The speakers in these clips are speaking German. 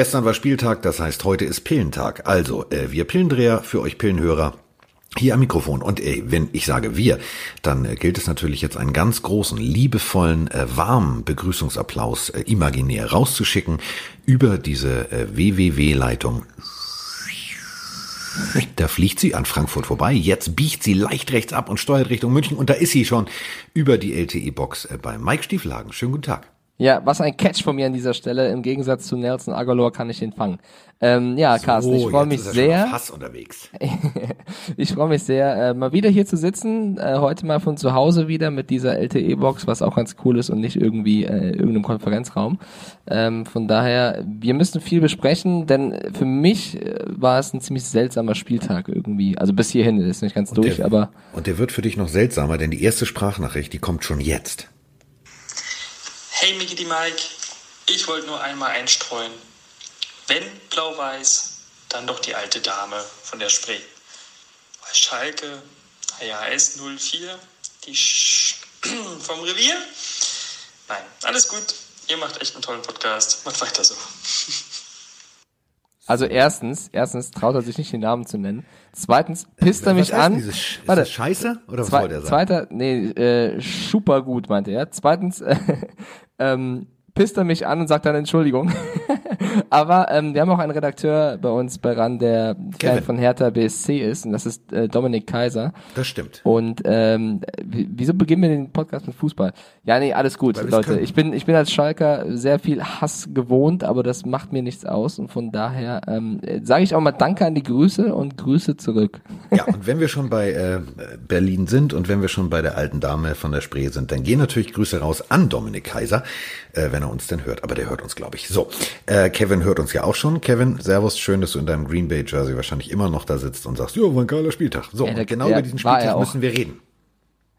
Gestern war Spieltag, das heißt heute ist Pillentag. Also, äh, wir Pillendreher für euch Pillenhörer. Hier am Mikrofon. Und ey, wenn ich sage wir, dann äh, gilt es natürlich jetzt einen ganz großen, liebevollen, äh, warmen Begrüßungsapplaus äh, imaginär rauszuschicken über diese äh, WWW-Leitung. Da fliegt sie an Frankfurt vorbei. Jetzt biegt sie leicht rechts ab und steuert Richtung München. Und da ist sie schon über die LTE-Box äh, bei Mike Stieflagen. Schönen guten Tag. Ja, was ein Catch von mir an dieser Stelle. Im Gegensatz zu Nelson Aguilar kann ich den fangen. Ähm, ja, so, Carsten, ich freue mich sehr. Fast unterwegs. ich freue mich sehr, äh, mal wieder hier zu sitzen. Äh, heute mal von zu Hause wieder mit dieser LTE-Box, was auch ganz cool ist und nicht irgendwie äh, irgendeinem Konferenzraum. Ähm, von daher, wir müssen viel besprechen, denn für mich äh, war es ein ziemlich seltsamer Spieltag irgendwie. Also bis hierhin ist nicht ganz und durch, der, aber. Und der wird für dich noch seltsamer, denn die erste Sprachnachricht, die kommt schon jetzt. Hey Mickey die Mike, ich wollte nur einmal einstreuen. Wenn blau-weiß, dann doch die alte Dame von der Spree. Bei Schalke, HJS 04, die Sch vom Revier. Nein, alles gut. Ihr macht echt einen tollen Podcast. Macht weiter so. Also erstens, erstens traut er sich nicht den Namen zu nennen. Zweitens pisst er mich an. Diese Sch Warte, ist das Scheiße oder was Zwe soll der sagen? Zweiter, nee, äh, super gut meinte er. Zweitens, äh, ähm, pisst er mich an und sagt dann Entschuldigung. Aber ähm, wir haben auch einen Redakteur bei uns bei RAN, der Fan von Hertha BSC ist und das ist äh, Dominik Kaiser. Das stimmt. Und ähm, wieso beginnen wir den Podcast mit Fußball? Ja, nee, alles gut, Weil Leute. Ich bin, ich bin als Schalker sehr viel Hass gewohnt, aber das macht mir nichts aus und von daher ähm, sage ich auch mal Danke an die Grüße und Grüße zurück. Ja, und wenn wir schon bei äh, Berlin sind und wenn wir schon bei der alten Dame von der Spree sind, dann gehen natürlich Grüße raus an Dominik Kaiser, äh, wenn er uns denn hört. Aber der hört uns, glaube ich. So, äh, Kevin hört uns ja auch schon. Kevin, Servus, schön, dass du in deinem Green Bay Jersey wahrscheinlich immer noch da sitzt und sagst, ja, war ein geiler Spieltag. So, ja, der, genau über diesen Spieltag müssen wir reden.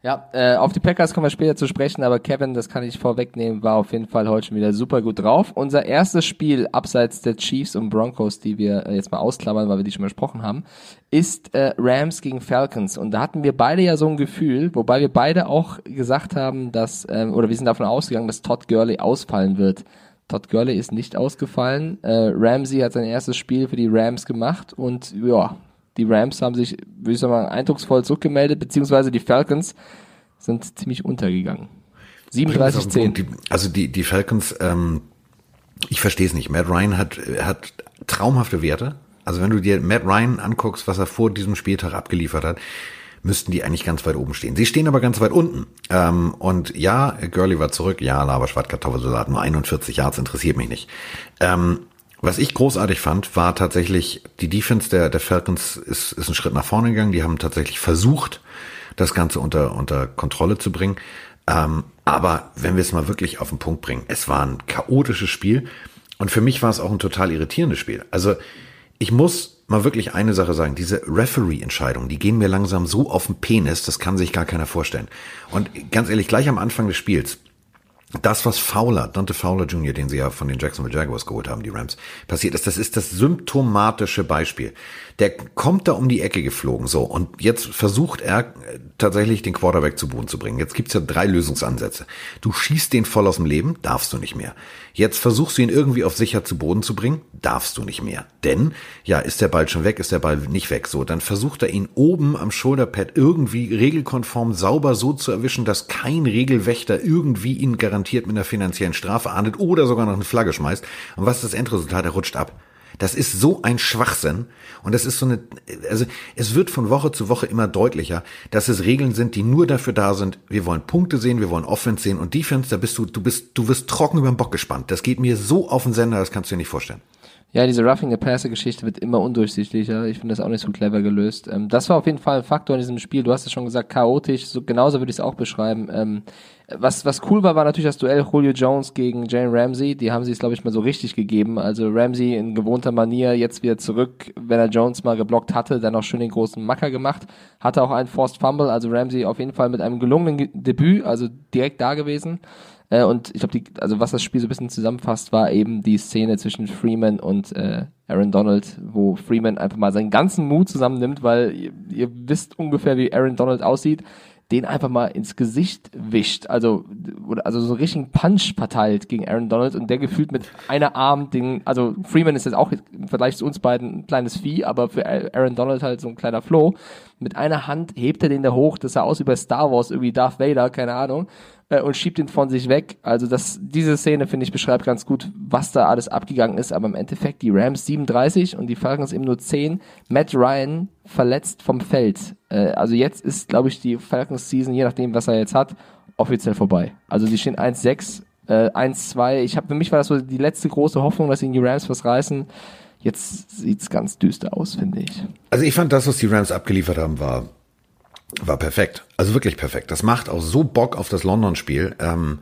Ja, äh, auf die Packers kommen wir später zu sprechen, aber Kevin, das kann ich vorwegnehmen, war auf jeden Fall heute schon wieder super gut drauf. Unser erstes Spiel abseits der Chiefs und Broncos, die wir äh, jetzt mal ausklammern, weil wir die schon besprochen haben, ist äh, Rams gegen Falcons. Und da hatten wir beide ja so ein Gefühl, wobei wir beide auch gesagt haben, dass, ähm, oder wir sind davon ausgegangen, dass Todd Gurley ausfallen wird. Todd Gurley ist nicht ausgefallen. Äh, Ramsey hat sein erstes Spiel für die Rams gemacht und ja, die Rams haben sich, würde ich sagen, eindrucksvoll zurückgemeldet, beziehungsweise die Falcons sind ziemlich untergegangen. 37-10. Also die, die Falcons, ähm, ich verstehe es nicht. Matt Ryan hat, hat traumhafte Werte. Also wenn du dir Matt Ryan anguckst, was er vor diesem Spieltag abgeliefert hat, müssten die eigentlich ganz weit oben stehen. Sie stehen aber ganz weit unten. Ähm, und ja, Gurley war zurück. Ja, Laberschwart, Kartoffelsalat, nur 41 Yards, interessiert mich nicht. Ähm, was ich großartig fand, war tatsächlich, die Defense der, der Falcons ist, ist ein Schritt nach vorne gegangen. Die haben tatsächlich versucht, das Ganze unter, unter Kontrolle zu bringen. Ähm, aber wenn wir es mal wirklich auf den Punkt bringen, es war ein chaotisches Spiel. Und für mich war es auch ein total irritierendes Spiel. Also ich muss mal wirklich eine Sache sagen. Diese Referee-Entscheidungen, die gehen mir langsam so auf den Penis, das kann sich gar keiner vorstellen. Und ganz ehrlich, gleich am Anfang des Spiels, das, was Fowler, Dante Fowler Jr., den sie ja von den Jacksonville Jaguars geholt haben, die Rams, passiert ist, das ist das symptomatische Beispiel. Der kommt da um die Ecke geflogen, so, und jetzt versucht er äh, tatsächlich den Quarterback zu Boden zu bringen. Jetzt gibt's ja drei Lösungsansätze. Du schießt den voll aus dem Leben, darfst du nicht mehr. Jetzt versuchst du ihn irgendwie auf sicher zu Boden zu bringen, darfst du nicht mehr. Denn, ja, ist der Ball schon weg, ist der Ball nicht weg. So, dann versucht er ihn oben am Shoulderpad irgendwie regelkonform sauber so zu erwischen, dass kein Regelwächter irgendwie ihn garantiert mit einer finanziellen Strafe ahndet oder sogar noch eine Flagge schmeißt. Und was ist das Endresultat? Er rutscht ab. Das ist so ein Schwachsinn. Und das ist so eine, also es wird von Woche zu Woche immer deutlicher, dass es Regeln sind, die nur dafür da sind, wir wollen Punkte sehen, wir wollen Offense sehen und Defense, da bist du, du bist, du wirst trocken über den Bock gespannt. Das geht mir so auf den Sender, das kannst du dir nicht vorstellen. Ja, diese Roughing the Passer Geschichte wird immer undurchsichtlicher. Ich finde das auch nicht so clever gelöst. Ähm, das war auf jeden Fall ein Faktor in diesem Spiel. Du hast es schon gesagt, chaotisch. So, genauso würde ich es auch beschreiben. Was, was cool war, war natürlich das Duell Julio Jones gegen Jane Ramsey. Die haben sie es, glaube ich, mal so richtig gegeben. Also Ramsey in gewohnter Manier jetzt wieder zurück, wenn er Jones mal geblockt hatte, dann auch schön den großen Macker gemacht. Hatte auch einen Forced Fumble. Also Ramsey auf jeden Fall mit einem gelungenen Debüt, also direkt da gewesen. Äh, und ich glaube, also was das Spiel so ein bisschen zusammenfasst, war eben die Szene zwischen Freeman und äh, Aaron Donald, wo Freeman einfach mal seinen ganzen Mut zusammennimmt, weil ihr, ihr wisst ungefähr, wie Aaron Donald aussieht. Den einfach mal ins Gesicht wischt, also oder also so einen richtigen Punch verteilt gegen Aaron Donald und der gefühlt mit einer Arm den, also Freeman ist jetzt auch im Vergleich zu uns beiden ein kleines Vieh, aber für Aaron Donald halt so ein kleiner Floh. Mit einer Hand hebt er den da hoch, das sah aus wie bei Star Wars, irgendwie Darth Vader, keine Ahnung äh, und schiebt ihn von sich weg. Also das, diese Szene, finde ich, beschreibt ganz gut, was da alles abgegangen ist. Aber im Endeffekt die Rams 37 und die Falcons eben nur 10. Matt Ryan verletzt vom Feld. Äh, also jetzt ist, glaube ich, die Falcons-Season, je nachdem, was er jetzt hat, offiziell vorbei. Also die stehen 1-6, äh, 1-2. Ich habe für mich war das so die letzte große Hoffnung, dass ihnen die Rams was reißen. Jetzt sieht's ganz düster aus, finde ich. Also ich fand das, was die Rams abgeliefert haben, war war perfekt. Also wirklich perfekt. Das macht auch so Bock auf das London-Spiel. Ähm,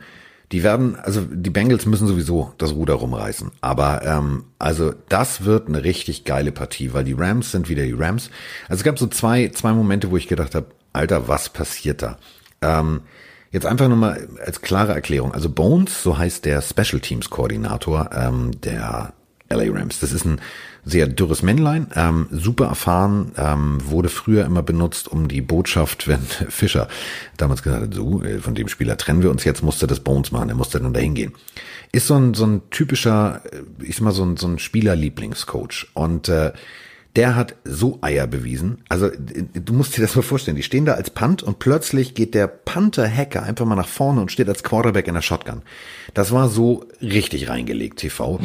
die werden, also die Bengals müssen sowieso das Ruder rumreißen. Aber ähm, also das wird eine richtig geile Partie, weil die Rams sind wieder die Rams. Also es gab so zwei, zwei Momente, wo ich gedacht habe, Alter, was passiert da? Ähm, jetzt einfach nur mal als klare Erklärung. Also Bones, so heißt der Special Teams Koordinator ähm, der LA Rams. Das ist ein sehr dürres Männlein, ähm, super erfahren, ähm, wurde früher immer benutzt, um die Botschaft, wenn Fischer damals gesagt hat, so, äh, von dem Spieler trennen wir uns jetzt, musste das Bones machen, er musste dann dahin gehen. Ist so ein, so ein typischer, äh, ich sag mal, so ein, so ein Spielerlieblingscoach. Und äh, der hat so Eier bewiesen. Also du musst dir das mal vorstellen. Die stehen da als Punt und plötzlich geht der Panther-Hacker einfach mal nach vorne und steht als Quarterback in der Shotgun. Das war so richtig reingelegt, TV.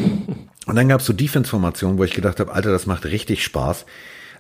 Und dann gab's so Defense-Formationen, wo ich gedacht habe, Alter, das macht richtig Spaß.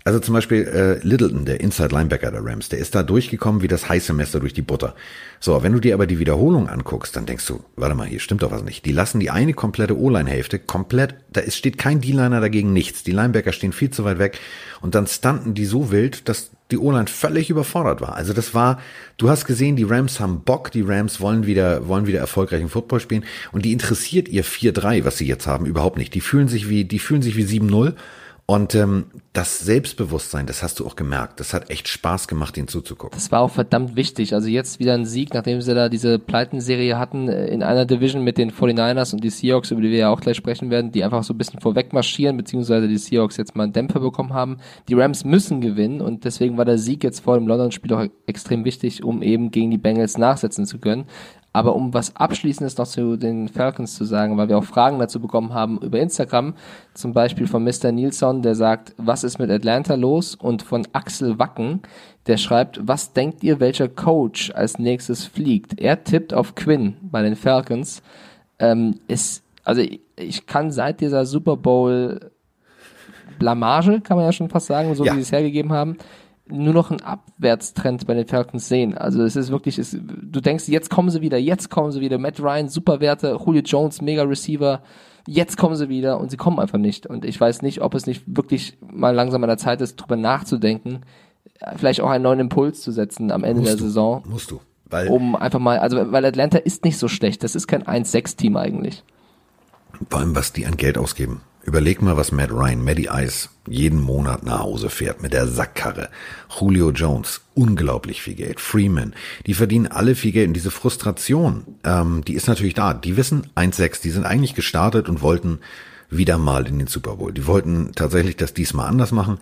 Also zum Beispiel äh, Littleton, der Inside Linebacker der Rams, der ist da durchgekommen wie das heiße Messer durch die Butter. So, wenn du dir aber die Wiederholung anguckst, dann denkst du, warte mal, hier stimmt doch was nicht. Die lassen die eine komplette O-Line-Hälfte komplett, da ist, steht kein D-Liner dagegen, nichts. Die Linebacker stehen viel zu weit weg und dann stunten die so wild, dass die O-Line völlig überfordert war. Also das war, du hast gesehen, die Rams haben Bock, die Rams wollen wieder, wollen wieder erfolgreichen Football spielen und die interessiert ihr 4-3, was sie jetzt haben, überhaupt nicht. Die fühlen sich wie, die fühlen sich wie 7-0 und ähm, das Selbstbewusstsein, das hast du auch gemerkt. Das hat echt Spaß gemacht, ihnen zuzugucken. Das war auch verdammt wichtig. Also jetzt wieder ein Sieg, nachdem sie da diese Pleitenserie hatten äh, in einer Division mit den 49ers und die Seahawks, über die wir ja auch gleich sprechen werden, die einfach so ein bisschen vorweg marschieren, beziehungsweise die Seahawks jetzt mal einen Dämpfer bekommen haben. Die Rams müssen gewinnen und deswegen war der Sieg jetzt vor dem London-Spiel auch extrem wichtig, um eben gegen die Bengals nachsetzen zu können. Aber um was Abschließendes noch zu den Falcons zu sagen, weil wir auch Fragen dazu bekommen haben über Instagram, zum Beispiel von Mr. Nilsson, der sagt, was ist mit Atlanta los? Und von Axel Wacken, der schreibt, was denkt ihr, welcher Coach als nächstes fliegt? Er tippt auf Quinn bei den Falcons. Ähm, ist, also ich, ich kann seit dieser Super Bowl Blamage, kann man ja schon fast sagen, so Ja. wie sie es hergegeben haben, nur noch einen Abwärtstrend bei den Falcons sehen. Also es ist wirklich, es, du denkst, jetzt kommen sie wieder, jetzt kommen sie wieder. Matt Ryan, super Werte, Julio Jones, mega Receiver. Jetzt kommen sie wieder und sie kommen einfach nicht. Und ich weiß nicht, ob es nicht wirklich mal langsam an der Zeit ist, drüber nachzudenken, vielleicht auch einen neuen Impuls zu setzen am Ende der Musst du, Saison, Musst du. Weil um einfach mal, also weil Atlanta ist nicht so schlecht. Das ist kein 1-6-Team eigentlich. Vor allem, was die an Geld ausgeben. Überleg mal, was Matt Ryan, Matty Ice jeden Monat nach Hause fährt mit der Sackkarre. Julio Jones, unglaublich viel Geld. Freeman, die verdienen alle viel Geld. Und diese Frustration, ähm, die ist natürlich da. Die wissen 1-6, die sind eigentlich gestartet und wollten wieder mal in den Super Bowl. Die wollten tatsächlich das diesmal anders machen.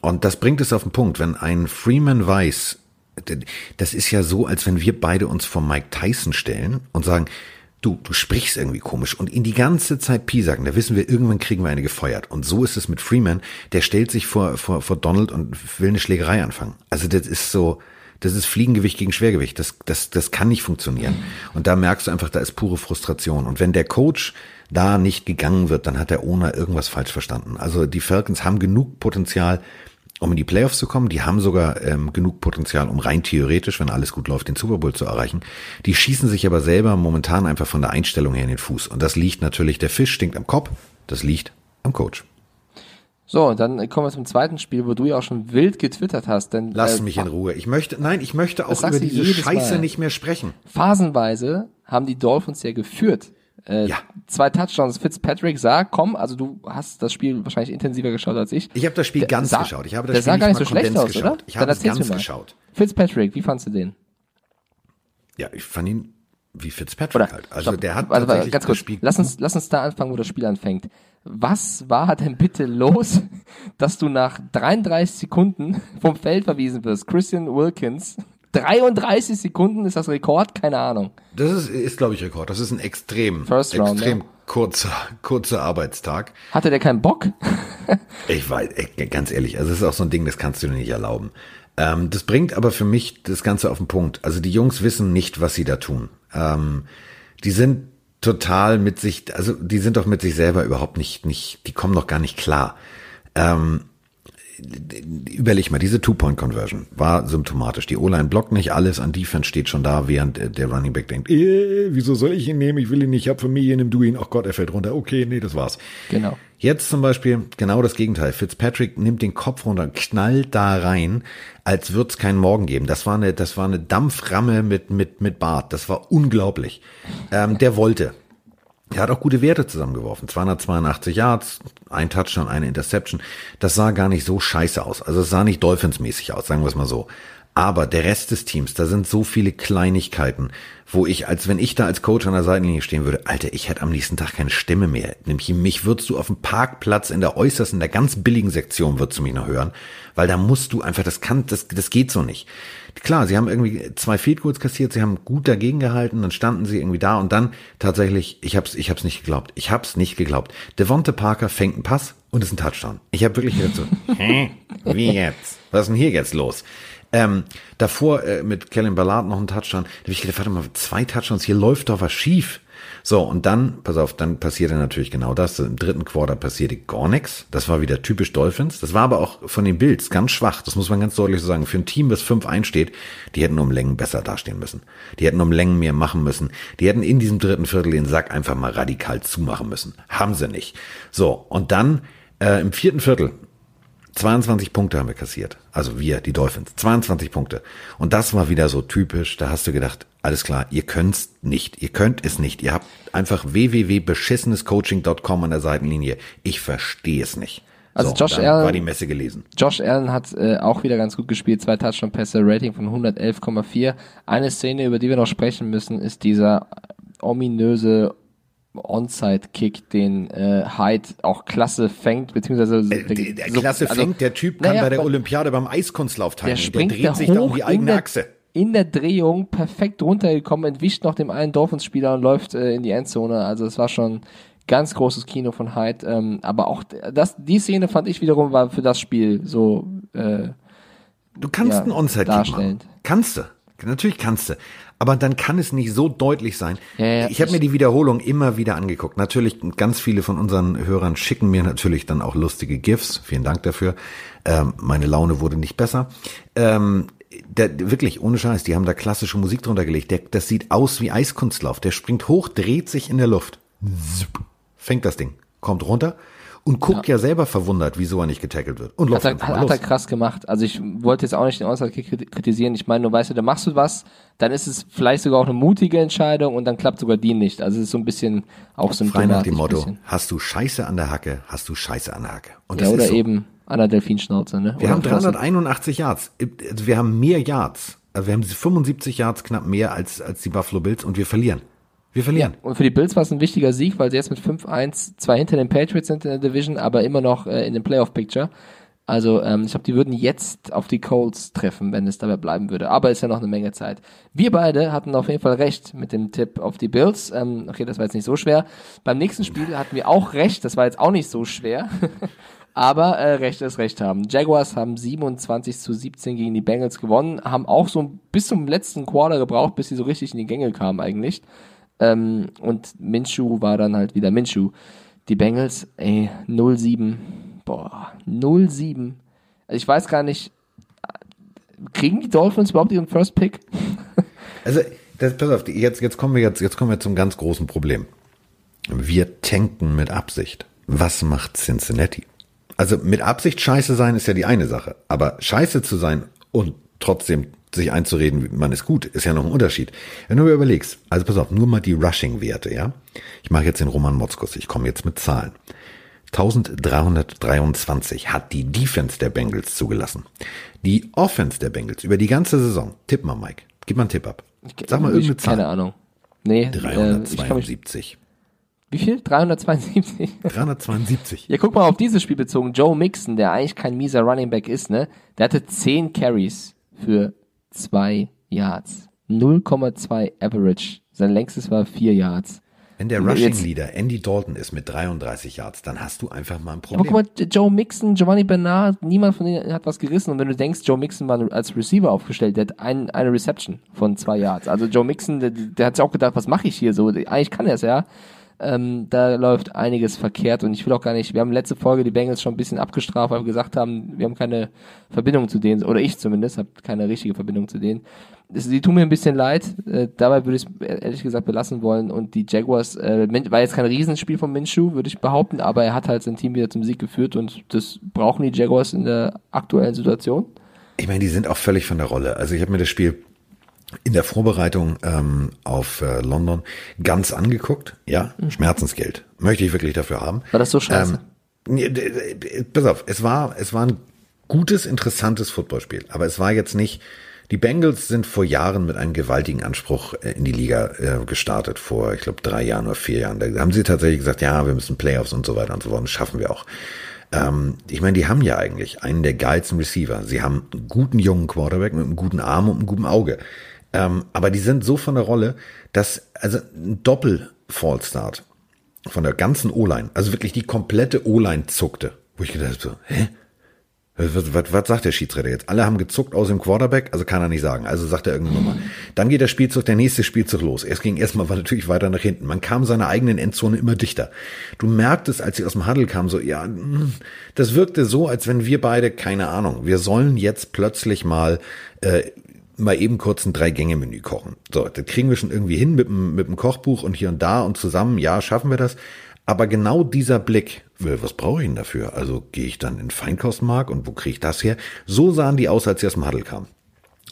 Und das bringt es auf den Punkt, wenn ein Freeman weiß, das ist ja so, als wenn wir beide uns vor Mike Tyson stellen und sagen, du, du sprichst irgendwie komisch und ihn die ganze Zeit piesacken, da wissen wir, irgendwann kriegen wir eine gefeuert. Und so ist es mit Freeman, der stellt sich vor, vor, vor Donald und will eine Schlägerei anfangen. Also das ist so, das ist Fliegengewicht gegen Schwergewicht. Das, das, das kann nicht funktionieren. Und da merkst du einfach, da ist pure Frustration. Und wenn der Coach da nicht gegangen wird, dann hat der Owner irgendwas falsch verstanden. Also die Falcons haben genug Potenzial, um in die Playoffs zu kommen. Die haben sogar ähm, genug Potenzial, um rein theoretisch, wenn alles gut läuft, den Super Bowl zu erreichen. Die schießen sich aber selber momentan einfach von der Einstellung her in den Fuß. Und das liegt natürlich, der Fisch stinkt am Kopf, das liegt am Coach. So, und dann kommen wir zum zweiten Spiel, wo du ja auch schon wild getwittert hast. Denn, Lass äh, mich in Ruhe. Ich möchte, nein, ich möchte auch über diese Scheiße Mal. nicht mehr sprechen. phasenweise haben die Dolphins ja geführt. Äh, Ja. Zwei Touchdowns. Fitzpatrick sah, komm, also du hast das Spiel wahrscheinlich intensiver geschaut als ich. Ich habe das Spiel Der ganz sah- geschaut. Ich habe das der Spiel sah gar nicht so schlecht aus, geschaut. oder? Ich habe es erzähl's ganz geschaut. Fitzpatrick, wie fandst du den? Ja, ich fand ihn wie Fitzpatrick Oder, halt. Also stopp, der hat warte, tatsächlich ganz das kurz. Spiel Lass uns, lass uns da anfangen, wo das Spiel anfängt. Was war denn bitte los, dass du nach 33 Sekunden vom Feld verwiesen wirst? Christian Wilkins 33 Sekunden ist das Rekord? Keine Ahnung. Das ist, ist glaube ich, Rekord. Das ist ein extrem, First Round, extrem ja. kurzer, kurzer Arbeitstag. Hatte der keinen Bock? Ich weiß, ey, ganz ehrlich, also es ist auch so ein Ding, das kannst du dir nicht erlauben. Ähm, das bringt aber für mich das Ganze auf den Punkt. Also die Jungs wissen nicht, was sie da tun. Ähm, die sind total mit sich, also die sind doch mit sich selber überhaupt nicht, nicht, die kommen doch gar nicht klar. Ähm, überleg mal, diese Two-Point-Conversion war symptomatisch. Die O-Line blockt nicht alles, an Defense steht schon da, während äh, der Running Back denkt, äh, wieso soll ich ihn nehmen? Ich will ihn nicht, ich hab Familie, nimm du ihn. Ach Gott, er fällt runter. Okay, nee, das war's. Genau. Jetzt zum Beispiel genau das Gegenteil. Fitzpatrick nimmt den Kopf runter, knallt da rein, als wird's keinen Morgen geben. Das war eine, das war eine Dampframme mit, mit, mit Bart. Das war unglaublich. Ähm, der wollte. Er hat auch gute Werte zusammengeworfen. 282 Yards, ein Touchdown, eine Interception. Das sah gar nicht so scheiße aus. Also es sah nicht Dolphins-mäßig aus, sagen wir es mal so. Aber der Rest des Teams, da sind so viele Kleinigkeiten, wo ich, als wenn ich da als Coach an der Seitenlinie stehen würde, Alter, ich hätte am nächsten Tag keine Stimme mehr. Nämlich mich würdest du auf dem Parkplatz in der äußersten, in der ganz billigen Sektion würdest du mich noch hören, weil da musst du einfach, das kann, das, das geht so nicht. Klar, sie haben irgendwie zwei Field Goals kassiert, sie haben gut dagegen gehalten, dann standen sie irgendwie da und dann tatsächlich, ich hab's, ich hab's nicht geglaubt. Ich hab's nicht geglaubt. Devonte Parker fängt einen Pass und ist ein Touchdown. Ich habe wirklich gedacht so, hä? Wie jetzt? Was ist denn hier jetzt los? Ähm, davor äh, mit Kellen Ballard noch ein Touchdown. Da habe ich gedacht, warte mal, zwei Touchdowns, hier läuft doch was schief. So, und dann, pass auf, dann passierte natürlich genau das. Im dritten Quarter passierte gar nichts. Das war wieder typisch Dolphins. Das war aber auch von den Bills ganz schwach. Das muss man ganz deutlich so sagen. Für ein Team, das 5-1 steht, die hätten um Längen besser dastehen müssen. Die hätten um Längen mehr machen müssen. Die hätten in diesem dritten Viertel den Sack einfach mal radikal zumachen müssen. Haben sie nicht. So, und dann äh, im vierten Viertel 22 Punkte haben wir kassiert. Also wir, die Dolphins. 22 Punkte. Und das war wieder so typisch. Da hast du gedacht, alles klar, ihr könnt's nicht. Ihr könnt es nicht. Ihr habt einfach www.beschissenescoaching.com an der Seitenlinie. Ich verstehe es nicht. Also so, Josh Allen- war die Messe gelesen. Josh Allen hat äh, auch wieder ganz gut gespielt, zwei Touchdown-Pässe, Rating von 111,4. Eine Szene, über die wir noch sprechen müssen, ist dieser ominöse Onside-Kick, den äh, Hyde auch klasse fängt, beziehungsweise Äh, Der, der Klasse also- fängt, der Typ kann naja, bei der Olympiade beim Eiskunstlauf der teilnehmen. Der, springt dreht da sich da um die in eigene der, Achse. in der Drehung perfekt runtergekommen, entwischt noch dem einen Dolphins-Spieler und läuft äh, in die Endzone. Also es war schon ganz großes Kino von Hyde. Ähm, aber auch das, die Szene fand ich wiederum war für das Spiel so äh, Du kannst Ja, einen Onside-Kick machen. Kannst du. Natürlich kannst du. Aber dann kann es nicht so deutlich sein. Ja, ja, ich habe mir die Wiederholung immer wieder angeguckt. Natürlich, ganz viele von unseren Hörern schicken mir natürlich dann auch lustige GIFs. Vielen Dank dafür. Ähm, meine Laune wurde nicht besser. Ähm, der, wirklich, ohne Scheiß, die haben da klassische Musik drunter gelegt. Der, das sieht aus wie Eiskunstlauf. Der springt hoch, dreht sich in der Luft. Fängt das Ding, kommt runter und guckt ja, selber verwundert, wieso er nicht getackelt wird. Und läuft Hat er, hat, hat er krass gemacht. Also ich wollte jetzt auch nicht den Onside-Kick kritisieren. Ich meine, nur weißt du, da machst du was, dann ist es vielleicht sogar auch eine mutige Entscheidung und dann klappt sogar die nicht. Also es ist so ein bisschen auch so ein Frei nach dem Motto, hast du Scheiße an der Hacke, hast du Scheiße an der Hacke. Und Ja, das oder ist so. eben an der Delfinschnauze, ne? Wir oder haben Flossen. 381 Yards. Also Wir haben mehr Yards. Also wir haben 75 Yards knapp mehr als, als die Buffalo Bills und wir verlieren. Wir Ja, verlieren. und für die Bills war es ein wichtiger Sieg, weil sie jetzt mit 5-1 zwar hinter den Patriots sind in der Division, aber immer noch äh, in dem Playoff-Picture. Also ähm, ich glaube, die würden jetzt auf die Colts treffen, wenn es dabei bleiben würde. Aber ist ja noch eine Menge Zeit. Wir beide hatten auf jeden Fall recht mit dem Tipp auf die Bills. Ähm, okay, das war jetzt nicht so schwer. Beim nächsten Spiel hatten wir auch recht. Das war jetzt auch nicht so schwer. Aber äh, Recht ist Recht haben. Jaguars haben 27 zu 17 gegen die Bengals gewonnen, haben auch so bis zum letzten Quarter gebraucht, bis sie so richtig in die Gänge kamen eigentlich. Ähm, und Minshew war dann halt wieder Minshew. Die Bengals, ey, 0-7. Boah, 0-7. Also ich weiß gar nicht, kriegen die Dolphins überhaupt ihren First Pick? Also, das, pass auf, jetzt, jetzt kommen wir jetzt, jetzt kommen wir zum ganz großen Problem. Wir tanken mit Absicht. Was macht Cincinnati? Also mit Absicht scheiße sein ist ja die eine Sache, aber scheiße zu sein und trotzdem sich einzureden, man ist gut, ist ja noch ein Unterschied. Wenn du mir überlegst, also pass auf, nur mal die Rushing-Werte, ja? Ich mache jetzt den Roman Motzkus, ich komme jetzt mit Zahlen. 1323 hat die Defense der Bengals zugelassen. Die Offense der Bengals über die ganze Saison, tipp mal Mike, gib mal einen Tipp ab. Sag mal irgendeine Zahl. Keine Ahnung. Nee, äh, ich kann mich, 372. wie viel? 372? 372. Ja, guck mal auf dieses Spiel bezogen. Joe Mixon, der eigentlich kein mieser Running Back ist, ne? Der hatte 10 Carries für zwei Yards. 0,2 Average. Sein längstes war 4 Yards. Wenn der Rushing Leader Andy Dalton ist mit 33 Yards, dann hast du einfach mal ein Problem. Aber guck mal, Joe Mixon, Giovanni Bernard, niemand von denen hat was gerissen. Und wenn du denkst, Joe Mixon war als Receiver aufgestellt, der hat ein, eine Reception von zwei Yards. Also Joe Mixon, der, der hat sich auch gedacht, was mache ich hier so? Eigentlich kann er es ja. Ähm, da läuft einiges verkehrt und ich will auch gar nicht, wir haben letzte Folge die Bengals schon ein bisschen abgestraft, weil wir gesagt haben, wir haben keine Verbindung zu denen, oder ich zumindest, habe keine richtige Verbindung zu denen. Sie tun mir ein bisschen leid, äh, dabei würde ich es ehrlich gesagt belassen wollen und die Jaguars, äh, war jetzt kein Riesenspiel von Minshew, würde ich behaupten, aber er hat halt sein Team wieder zum Sieg geführt und das brauchen die Jaguars in der aktuellen Situation. Ich meine, die sind auch völlig von der Rolle. Also ich habe mir das Spiel in der Vorbereitung ähm, auf äh, London ganz angeguckt. Ja, mhm. Schmerzensgeld. Möchte ich wirklich dafür haben. War das so scheiße? Ähm, pass auf, es war, es war ein gutes, interessantes Footballspiel. Aber es war jetzt nicht, die Bengals sind vor Jahren mit einem gewaltigen Anspruch äh, in die Liga äh, gestartet, vor, ich glaube, drei Jahren oder vier Jahren. Da haben sie tatsächlich gesagt, ja, wir müssen Playoffs und so weiter und so fort. Das schaffen wir auch. Ähm, ich meine, die haben ja eigentlich einen der geilsten Receiver. Sie haben einen guten jungen Quarterback mit einem guten Arm und einem guten Auge. Ähm, aber die sind so von der Rolle, dass, also ein Doppel-Fallstart von der ganzen O-Line, also wirklich die komplette O-Line zuckte. Wo ich gedacht habe, so, hä? Was, was, was sagt der Schiedsrichter jetzt? Alle haben gezuckt aus dem Quarterback, also kann er nicht sagen. Also sagt er irgendeine Nummer. Dann geht der Spielzug, der nächste Spielzug los. Es ging erstmal war natürlich weiter nach hinten. Man kam seiner eigenen Endzone immer dichter. Du merktest, als sie aus dem Huddle kamen, so, ja, hm, das wirkte so, als wenn wir beide, keine Ahnung, wir sollen jetzt plötzlich mal äh, mal eben kurz ein Drei-Gänge-Menü kochen. So, das kriegen wir schon irgendwie hin mit dem, mit dem Kochbuch und hier und da und zusammen, ja, schaffen wir das. Aber genau dieser Blick, was brauche ich denn dafür? Also gehe ich dann in Feinkostmark und wo kriege ich das her? So sahen die aus, als sie aus dem Huddle kamen.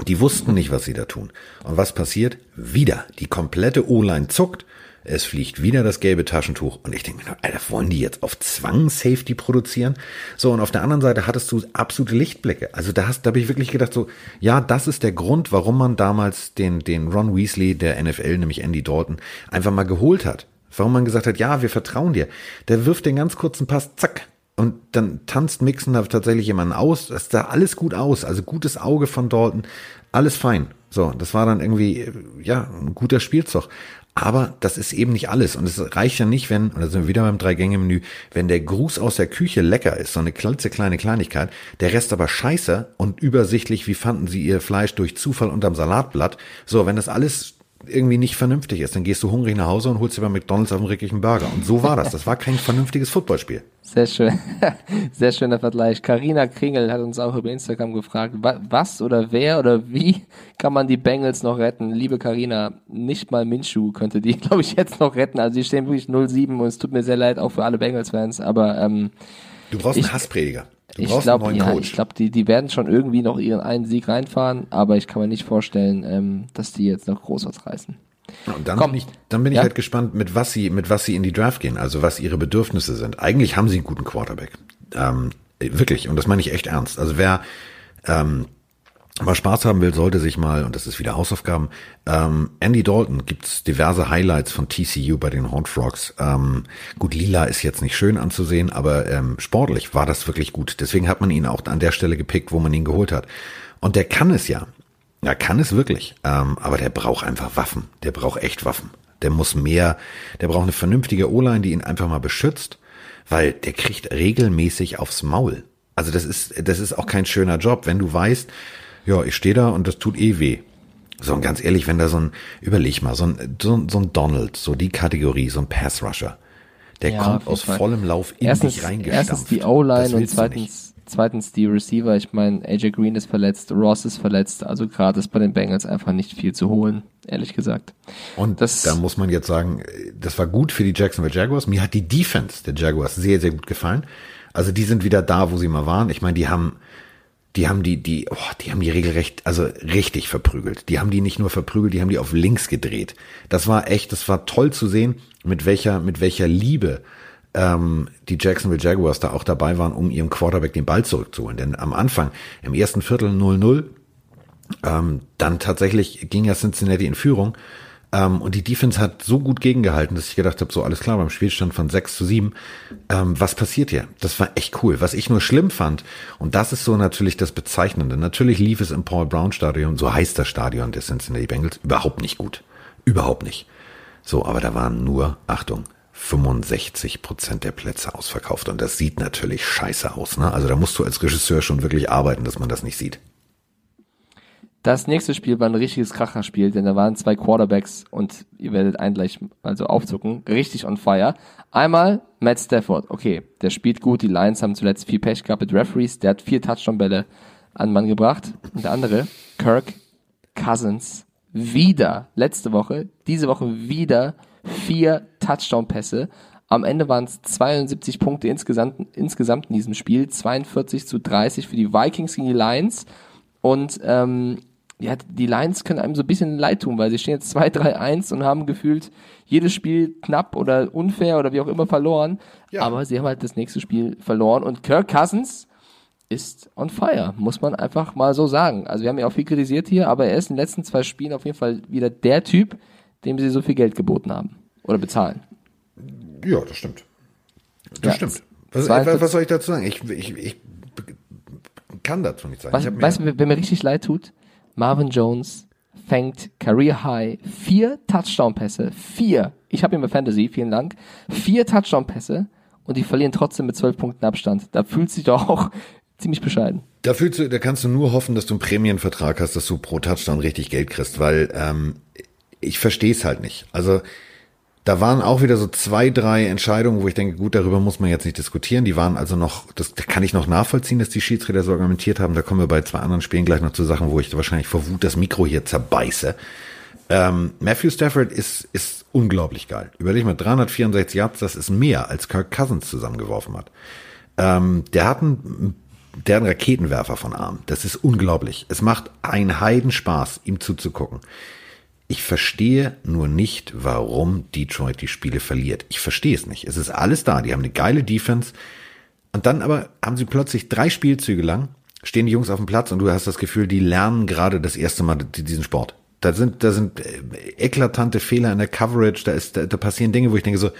Die wussten nicht, was sie da tun. Und was passiert? Wieder. Die komplette O-Line zuckt es fliegt wieder das gelbe Taschentuch und ich denke mir, Alter, wollen die jetzt auf Zwang Safety produzieren? So, und auf der anderen Seite hattest du absolute Lichtblicke. Also da hast, da habe ich wirklich gedacht so, ja, das ist der Grund, warum man damals den, den Ron Weasley der NFL, nämlich Andy Dalton, einfach mal geholt hat. Warum man gesagt hat, ja, wir vertrauen dir. Der wirft den ganz kurzen Pass, zack, und dann tanzt Mixon da tatsächlich jemanden aus. Das sah alles gut aus. Also gutes Auge von Dalton. Alles fein. So, das war dann irgendwie, ja, ein guter Spielzug. Aber das ist eben nicht alles. Und es reicht ja nicht, wenn, und da sind wir wieder beim Drei-Gänge-Menü, wenn der Gruß aus der Küche lecker ist, so eine klitzekleine Kleinigkeit, der Rest aber scheiße und übersichtlich, wie fanden sie ihr Fleisch durch Zufall unterm Salatblatt. So, wenn das alles irgendwie nicht vernünftig ist, dann gehst du hungrig nach Hause und holst dir bei McDonalds auf einen ricklichen Burger. Und so war das. Das war kein vernünftiges Footballspiel. Sehr schön. Sehr schöner Vergleich. Karina Kringel hat uns auch über Instagram gefragt, was oder wer oder wie kann man die Bengals noch retten? Liebe Karina, nicht mal Minshu könnte die, glaube ich, jetzt noch retten. Also die stehen wirklich 0-7 und es tut mir sehr leid, auch für alle Bengals-Fans, aber ähm, Du brauchst ich, einen Hassprediger. Du ich glaube, ja, ich glaube, die, die werden schon irgendwie noch ihren einen Sieg reinfahren, aber ich kann mir nicht vorstellen, ähm, dass die jetzt noch groß was reißen. Und dann Komm. bin ich, dann bin ich ja? halt gespannt, mit was sie, mit was sie in die Draft gehen, also was ihre Bedürfnisse sind. Eigentlich haben sie einen guten Quarterback. Ähm, wirklich, und das meine ich echt ernst. Also wer ähm, mal Spaß haben will, sollte sich mal, und das ist wieder Hausaufgaben, ähm, Andy Dalton gibt's diverse Highlights von TCU bei den Horned Frogs. Ähm, gut, Lila ist jetzt nicht schön anzusehen, aber ähm, sportlich war das wirklich gut. Deswegen hat man ihn auch an der Stelle gepickt, wo man ihn geholt hat. Und der kann es ja. Er kann es wirklich. Ähm, aber der braucht einfach Waffen. Der braucht echt Waffen. Der muss mehr, der braucht eine vernünftige O-Line, die ihn einfach mal beschützt, weil der kriegt regelmäßig aufs Maul. Also das ist, das ist auch kein schöner Job, wenn du weißt, ja, ich stehe da und das tut eh weh. So, und ganz ehrlich, wenn da so ein, überleg mal, so ein, so, so ein Donald, so die Kategorie, so ein Pass-Rusher, der ja, kommt aus Fall. vollem Lauf in erstens, dich reingestampft. Erstens die O-Line und zweitens, zweitens die Receiver. Ich meine, AJ Green ist verletzt, Ross ist verletzt, also gerade ist bei den Bengals einfach nicht viel zu holen, ehrlich gesagt. Und das, da muss man jetzt sagen, das war gut für die Jacksonville Jaguars. Mir hat die Defense der Jaguars sehr, sehr gut gefallen. Also die sind wieder da, wo sie mal waren. Ich meine, die haben die haben die, die, oh, die haben die regelrecht, also richtig verprügelt. Die haben die nicht nur verprügelt, die haben die auf links gedreht. Das war echt, das war toll zu sehen, mit welcher, mit welcher Liebe ähm, die Jacksonville Jaguars da auch dabei waren, um ihrem Quarterback den Ball zurückzuholen. Denn am Anfang, im ersten Viertel 0-0, ähm, dann tatsächlich ging ja Cincinnati in Führung. Ähm, und die Defense hat so gut gegengehalten, dass ich gedacht habe, so alles klar, beim Spielstand von 6 zu 7, ähm, was passiert hier? Das war echt cool. Was ich nur schlimm fand, und das ist so natürlich das Bezeichnende, natürlich lief es im Paul Brown Stadion, so heißt das Stadion der Cincinnati Bengals, überhaupt nicht gut. Überhaupt nicht. So, aber da waren nur, Achtung, 65 Prozent der Plätze ausverkauft. Und das sieht natürlich scheiße aus. Ne? Also da musst du als Regisseur schon wirklich arbeiten, dass man das nicht sieht. Das nächste Spiel war ein richtiges Kracherspiel, denn da waren zwei Quarterbacks und ihr werdet einen gleich also aufzucken, richtig on fire. Einmal Matt Stafford, okay, der spielt gut, die Lions haben zuletzt viel Pech gehabt mit Referees, der hat vier Touchdown-Bälle an Mann gebracht. Und der andere, Kirk Cousins, wieder, letzte Woche, diese Woche wieder vier Touchdown-Pässe. Am Ende waren es 72 Punkte insgesamt, insgesamt in diesem Spiel, 42 zu 30 für die Vikings gegen die Lions. Und ähm, ja, die Lions können einem so ein bisschen leid tun, weil sie stehen jetzt 2-3-1 und haben gefühlt jedes Spiel knapp oder unfair oder wie auch immer verloren. Ja. Aber sie haben halt das nächste Spiel verloren und Kirk Cousins ist on fire, muss man einfach mal so sagen. Also wir haben ja auch viel kritisiert hier, aber er ist in den letzten zwei Spielen auf jeden Fall wieder der Typ, dem sie so viel Geld geboten haben oder bezahlen. Ja, das stimmt. Das ja, stimmt. Was, was, soll ich dazu sagen? Ich, ich, ich kann dazu nicht sagen. Was, weißt du, wer mir richtig leid tut? Marvin Jones fängt Career High vier Touchdown-Pässe. Vier. Ich habe ihn bei Fantasy, vielen Dank. Vier Touchdown-Pässe und die verlieren trotzdem mit zwölf Punkten Abstand. Da fühlt sich doch auch ziemlich bescheiden. Da, fühlst du, da kannst du nur hoffen, dass du einen Prämienvertrag hast, dass du pro Touchdown richtig Geld kriegst, weil ähm, ich verstehe es halt nicht. Also da waren auch wieder so zwei, drei Entscheidungen, wo ich denke, gut, darüber muss man jetzt nicht diskutieren. Die waren also noch, das kann ich noch nachvollziehen, dass die Schiedsrichter so argumentiert haben. Da kommen wir bei zwei anderen Spielen gleich noch zu Sachen, wo ich wahrscheinlich vor Wut das Mikro hier zerbeiße. Ähm, Matthew Stafford ist, ist unglaublich geil. Überleg mal, 364 Yards, das ist mehr, als Kirk Cousins zusammengeworfen hat. Ähm, der hat einen, der hat einen Raketenwerfer von Arm. Das ist unglaublich. Es macht einen Heidenspaß, ihm zuzugucken. Ich verstehe nur nicht, warum Detroit die Spiele verliert. Ich verstehe es nicht. Es ist alles da. Die haben eine geile Defense. Und dann aber haben sie plötzlich drei Spielzüge lang, stehen die Jungs auf dem Platz und du hast das Gefühl, die lernen gerade das erste Mal diesen Sport. Da sind, da sind äh, eklatante Fehler in der Coverage, da ist, da, da passieren Dinge, wo ich denke so,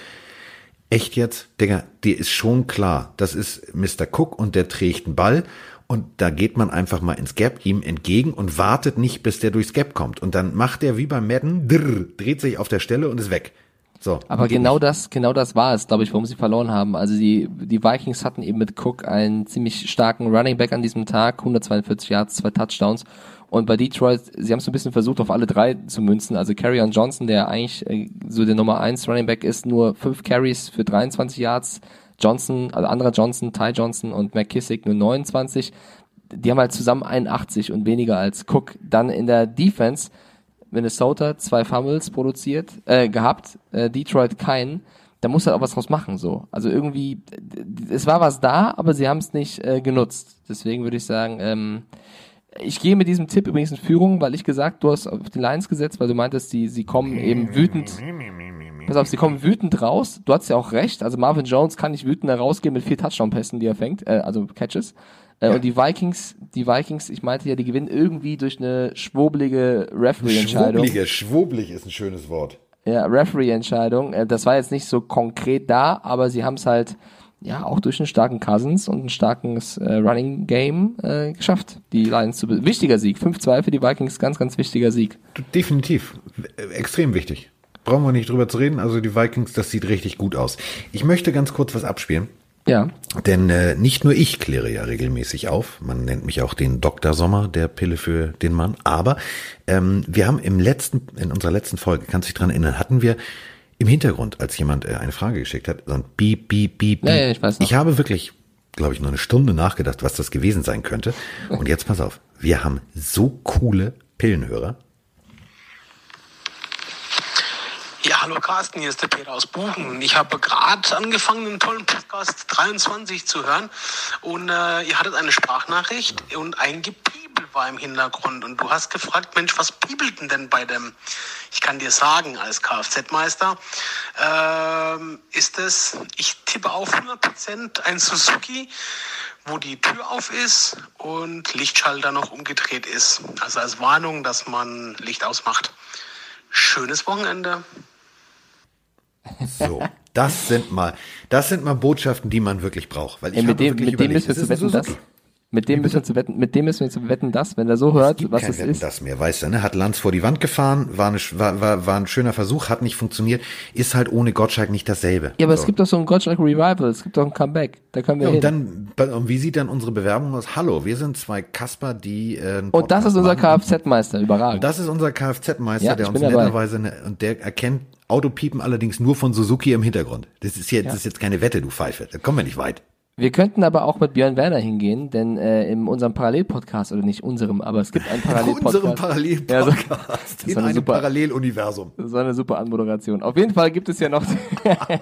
echt jetzt? Digga, dir ist schon klar, das ist Mr. Cook und der trägt einen Ball und da geht man einfach mal ins Gap ihm entgegen und wartet nicht, bis der durchs Gap kommt. Und dann macht er wie beim Madden, drrr, dreht sich auf der Stelle und ist weg. So. Aber genau das, genau das war es, glaube ich, warum sie verloren haben. Also die, die Vikings hatten eben mit Cook einen ziemlich starken Running Back an diesem Tag, 142 Yards, zwei Touchdowns. Und bei Detroit, sie haben es ein bisschen versucht, auf alle drei zu münzen. Also Carrion Johnson, der eigentlich äh, so der Nummer eins Running Back ist, nur fünf Carries für 23 Yards. Johnson, also anderer Johnson, Ty Johnson und McKissick nur 29. Die haben halt zusammen 81 und weniger als Cook. Dann in der Defense Minnesota zwei Fumbles produziert, äh, gehabt, äh, Detroit keinen. Da muss halt auch was draus machen, so. Also irgendwie, es war was da, aber sie haben es nicht äh, genutzt. Deswegen würde ich sagen, ähm, ich gehe mit diesem Tipp übrigens in Führung, weil ich gesagt, du hast auf die Lines gesetzt, weil du meintest, die, sie kommen eben wütend Pass auf, sie kommen wütend raus. Du hast ja auch recht. Also Marvin Jones kann nicht wütend herausgehen mit vier Touchdown-Pässen, die er fängt, äh, also Catches. Äh, ja. Und die Vikings, die Vikings, ich meinte ja, die gewinnen irgendwie durch eine schwobelige Referee-Entscheidung. Schwoblige, schwoblig ist ein schönes Wort. Ja, Referee-Entscheidung. Äh, das war jetzt nicht so konkret da, aber sie haben es halt ja auch durch einen starken Cousins und ein starkes äh, Running Game äh, geschafft, die Lions zu wichtiger Sieg. 5-2 für die Vikings, ganz, ganz wichtiger Sieg. Definitiv. Extrem wichtig brauchen wir nicht drüber zu reden. Also die Vikings, das sieht richtig gut aus. Ich möchte ganz kurz was abspielen. Ja. Denn äh, nicht nur ich kläre ja regelmäßig auf, man nennt mich auch den Dr. Sommer, der Pille für den Mann, aber ähm, wir haben im letzten, in unserer letzten Folge, kannst du dich dran erinnern, hatten wir im Hintergrund, als jemand äh, eine Frage geschickt hat, so ein Beep, Beep, Beep, Beep. Ja, ja, ich weiß noch. Ich habe wirklich, glaube ich, nur eine Stunde nachgedacht, was das gewesen sein könnte. Und jetzt pass auf, wir haben so coole Pillenhörer, Ja, hallo Carsten, hier ist der Peter aus Buchen. Ich habe gerade angefangen, einen tollen Podcast 23 zu hören und äh, ihr hattet eine Sprachnachricht und ein Gepiebel war im Hintergrund und du hast gefragt, Mensch, was piebelt denn bei dem? Ich kann dir sagen, als Kfz-Meister, ähm, ist es, ich tippe auf 100% ein Suzuki, wo die Tür auf ist und Lichtschalter noch umgedreht ist. Also als Warnung, dass man Licht ausmacht. schönes Wochenende. So, das sind mal, das sind mal Botschaften, die man wirklich braucht. Weil ich Ey, mit habe dem, wirklich mit dem überlegt, müssen wir es zu wetten. Mit dem müssen wir zu wetten, mit dem müssen wir zu wetten, das, wenn er so hört, gibt was kein es Wetten, ist. das mehr, weißt du, ne? Hat Lanz vor die Wand gefahren, war, eine, war, war, war ein schöner Versuch, hat nicht funktioniert, ist halt ohne Gottschalk nicht dasselbe. Ja, aber so. es gibt doch so ein Gottschalk Revival, es gibt doch ein Comeback, da können wir ja, hin. und dann, und wie sieht dann unsere Bewerbung aus? Hallo, wir sind zwei Kasper, die äh, und das ist unser. Kfz-Meister, überragend. Das ist unser Kfz-Meister, Ja, der uns netterweise, ne, und der erkennt Autopiepen allerdings nur von Suzuki im Hintergrund. Das ist jetzt, das ist jetzt keine Wette, du Pfeife. Da kommen wir nicht weit. Wir könnten aber auch mit Björn Werner hingehen, denn äh, in unserem Parallelpodcast, oder nicht unserem, aber es gibt einen Parallelpodcast. Unserem Ja, so, Parallelpodcast ist in eine einem super- Paralleluniversum. so eine super Anmoderation. Auf jeden Fall gibt es ja noch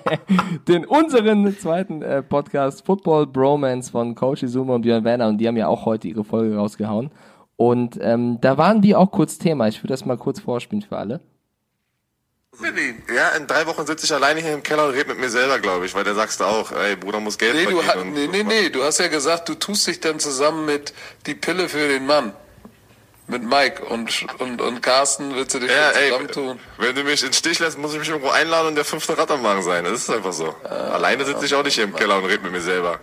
den unseren zweiten äh, Podcast Football Bromance von Coach Izuma und Björn Werner und die haben ja auch heute ihre Folge rausgehauen. Und ähm, da waren die auch kurz Thema. Ich würde das mal kurz vorspielen für alle. Berlin. Ja, in drei Wochen sitze ich alleine hier im Keller und rede mit mir selber, glaube ich, weil da sagst du auch, ey, Bruder muss Geld Nee, du, verdienen. ha- und- nee, nee, nee, du hast ja gesagt, du tust dich dann zusammen mit die Pille für den Mann. Mit Mike und, und, und Carsten willst du dich Ja, ey, zusammentun. wenn du mich in den Stich lässt, muss ich mich irgendwo einladen und der fünfte Rad am Wagen sein. Das ist einfach so. Alleine sitze ich auch nicht hier im Keller und rede mit mir selber.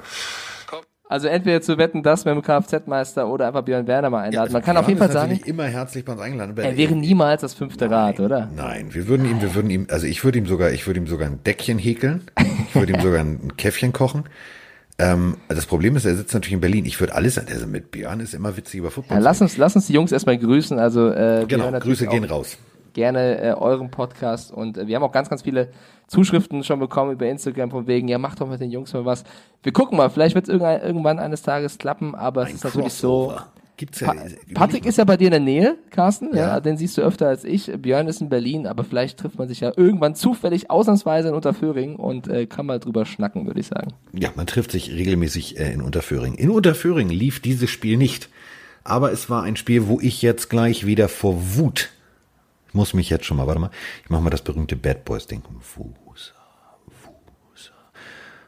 Also entweder zu wetten, das mit dem Kfz-Meister oder einfach Björn Werner mal einladen. Man kann auf jeden Fall sagen, immer herzlich bei uns eingeladen. er wäre niemals das fünfte Rad, oder? Nein, wir würden ihm, wir würden ihm, also ich würde ihm sogar, ich würde ihm sogar ein Deckchen häkeln. Ich würde ihm sogar ein Käffchen kochen. Ähm, das Problem ist, er sitzt natürlich in Berlin. Ich würde alles, also mit Björn ist immer witzig über Football. Ja, lass uns, lass uns die Jungs erstmal grüßen. Also äh, Genau, Grüße gehen raus. Gerne äh, euren Podcast und äh, wir haben auch ganz, ganz viele Zuschriften schon bekommen über Instagram von wegen, ja macht doch mit den Jungs mal was. Wir gucken mal, vielleicht wird es irgendwann, irgendwann eines Tages klappen, aber es ist natürlich so. Gibt's ja. Pa Patrick ist ja bei dir in der Nähe, Carsten, ja. Ja. den siehst du öfter als ich. Björn ist in Berlin, aber vielleicht trifft man sich ja irgendwann zufällig ausnahmsweise in Unterföhring und äh, kann mal drüber schnacken, würde ich sagen. Ja, man trifft sich regelmäßig äh, in Unterföhring. In Unterföhring lief dieses Spiel nicht. Aber es war ein Spiel, wo ich jetzt gleich wieder vor Wut, ich muss mich jetzt schon mal, warte mal, ich mache mal das berühmte Bad Boys Ding. Wusa, Wusa.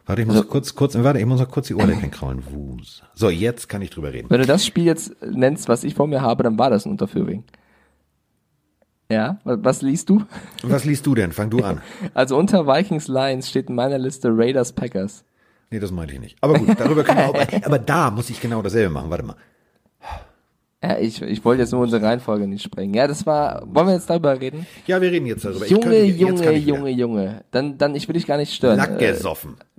Warte, ich muss noch kurz, kurz, warte, ich muss noch kurz die Ohrläppchen kraulen. Wusa. So, jetzt kann ich drüber reden. Wenn du das Spiel jetzt nennst, was ich vor mir habe, dann war das in Unterföhring. Ja, was, was liest du? Was liest du denn? Fang du an. Also unter Vikings Lions steht in meiner Liste Raiders Packers. Nee, das meinte ich nicht. Aber gut, darüber können wir auch, aber da muss ich genau dasselbe machen. Warte mal. Ja, ich, ich wollte jetzt nur unsere Reihenfolge nicht sprengen. Ja, das war. Wollen wir jetzt darüber reden? Ja, wir reden jetzt darüber. Junge, könnte- jetzt Junge. Junge, Junge. Dann, dann, ich will dich gar nicht stören. Lack Äh,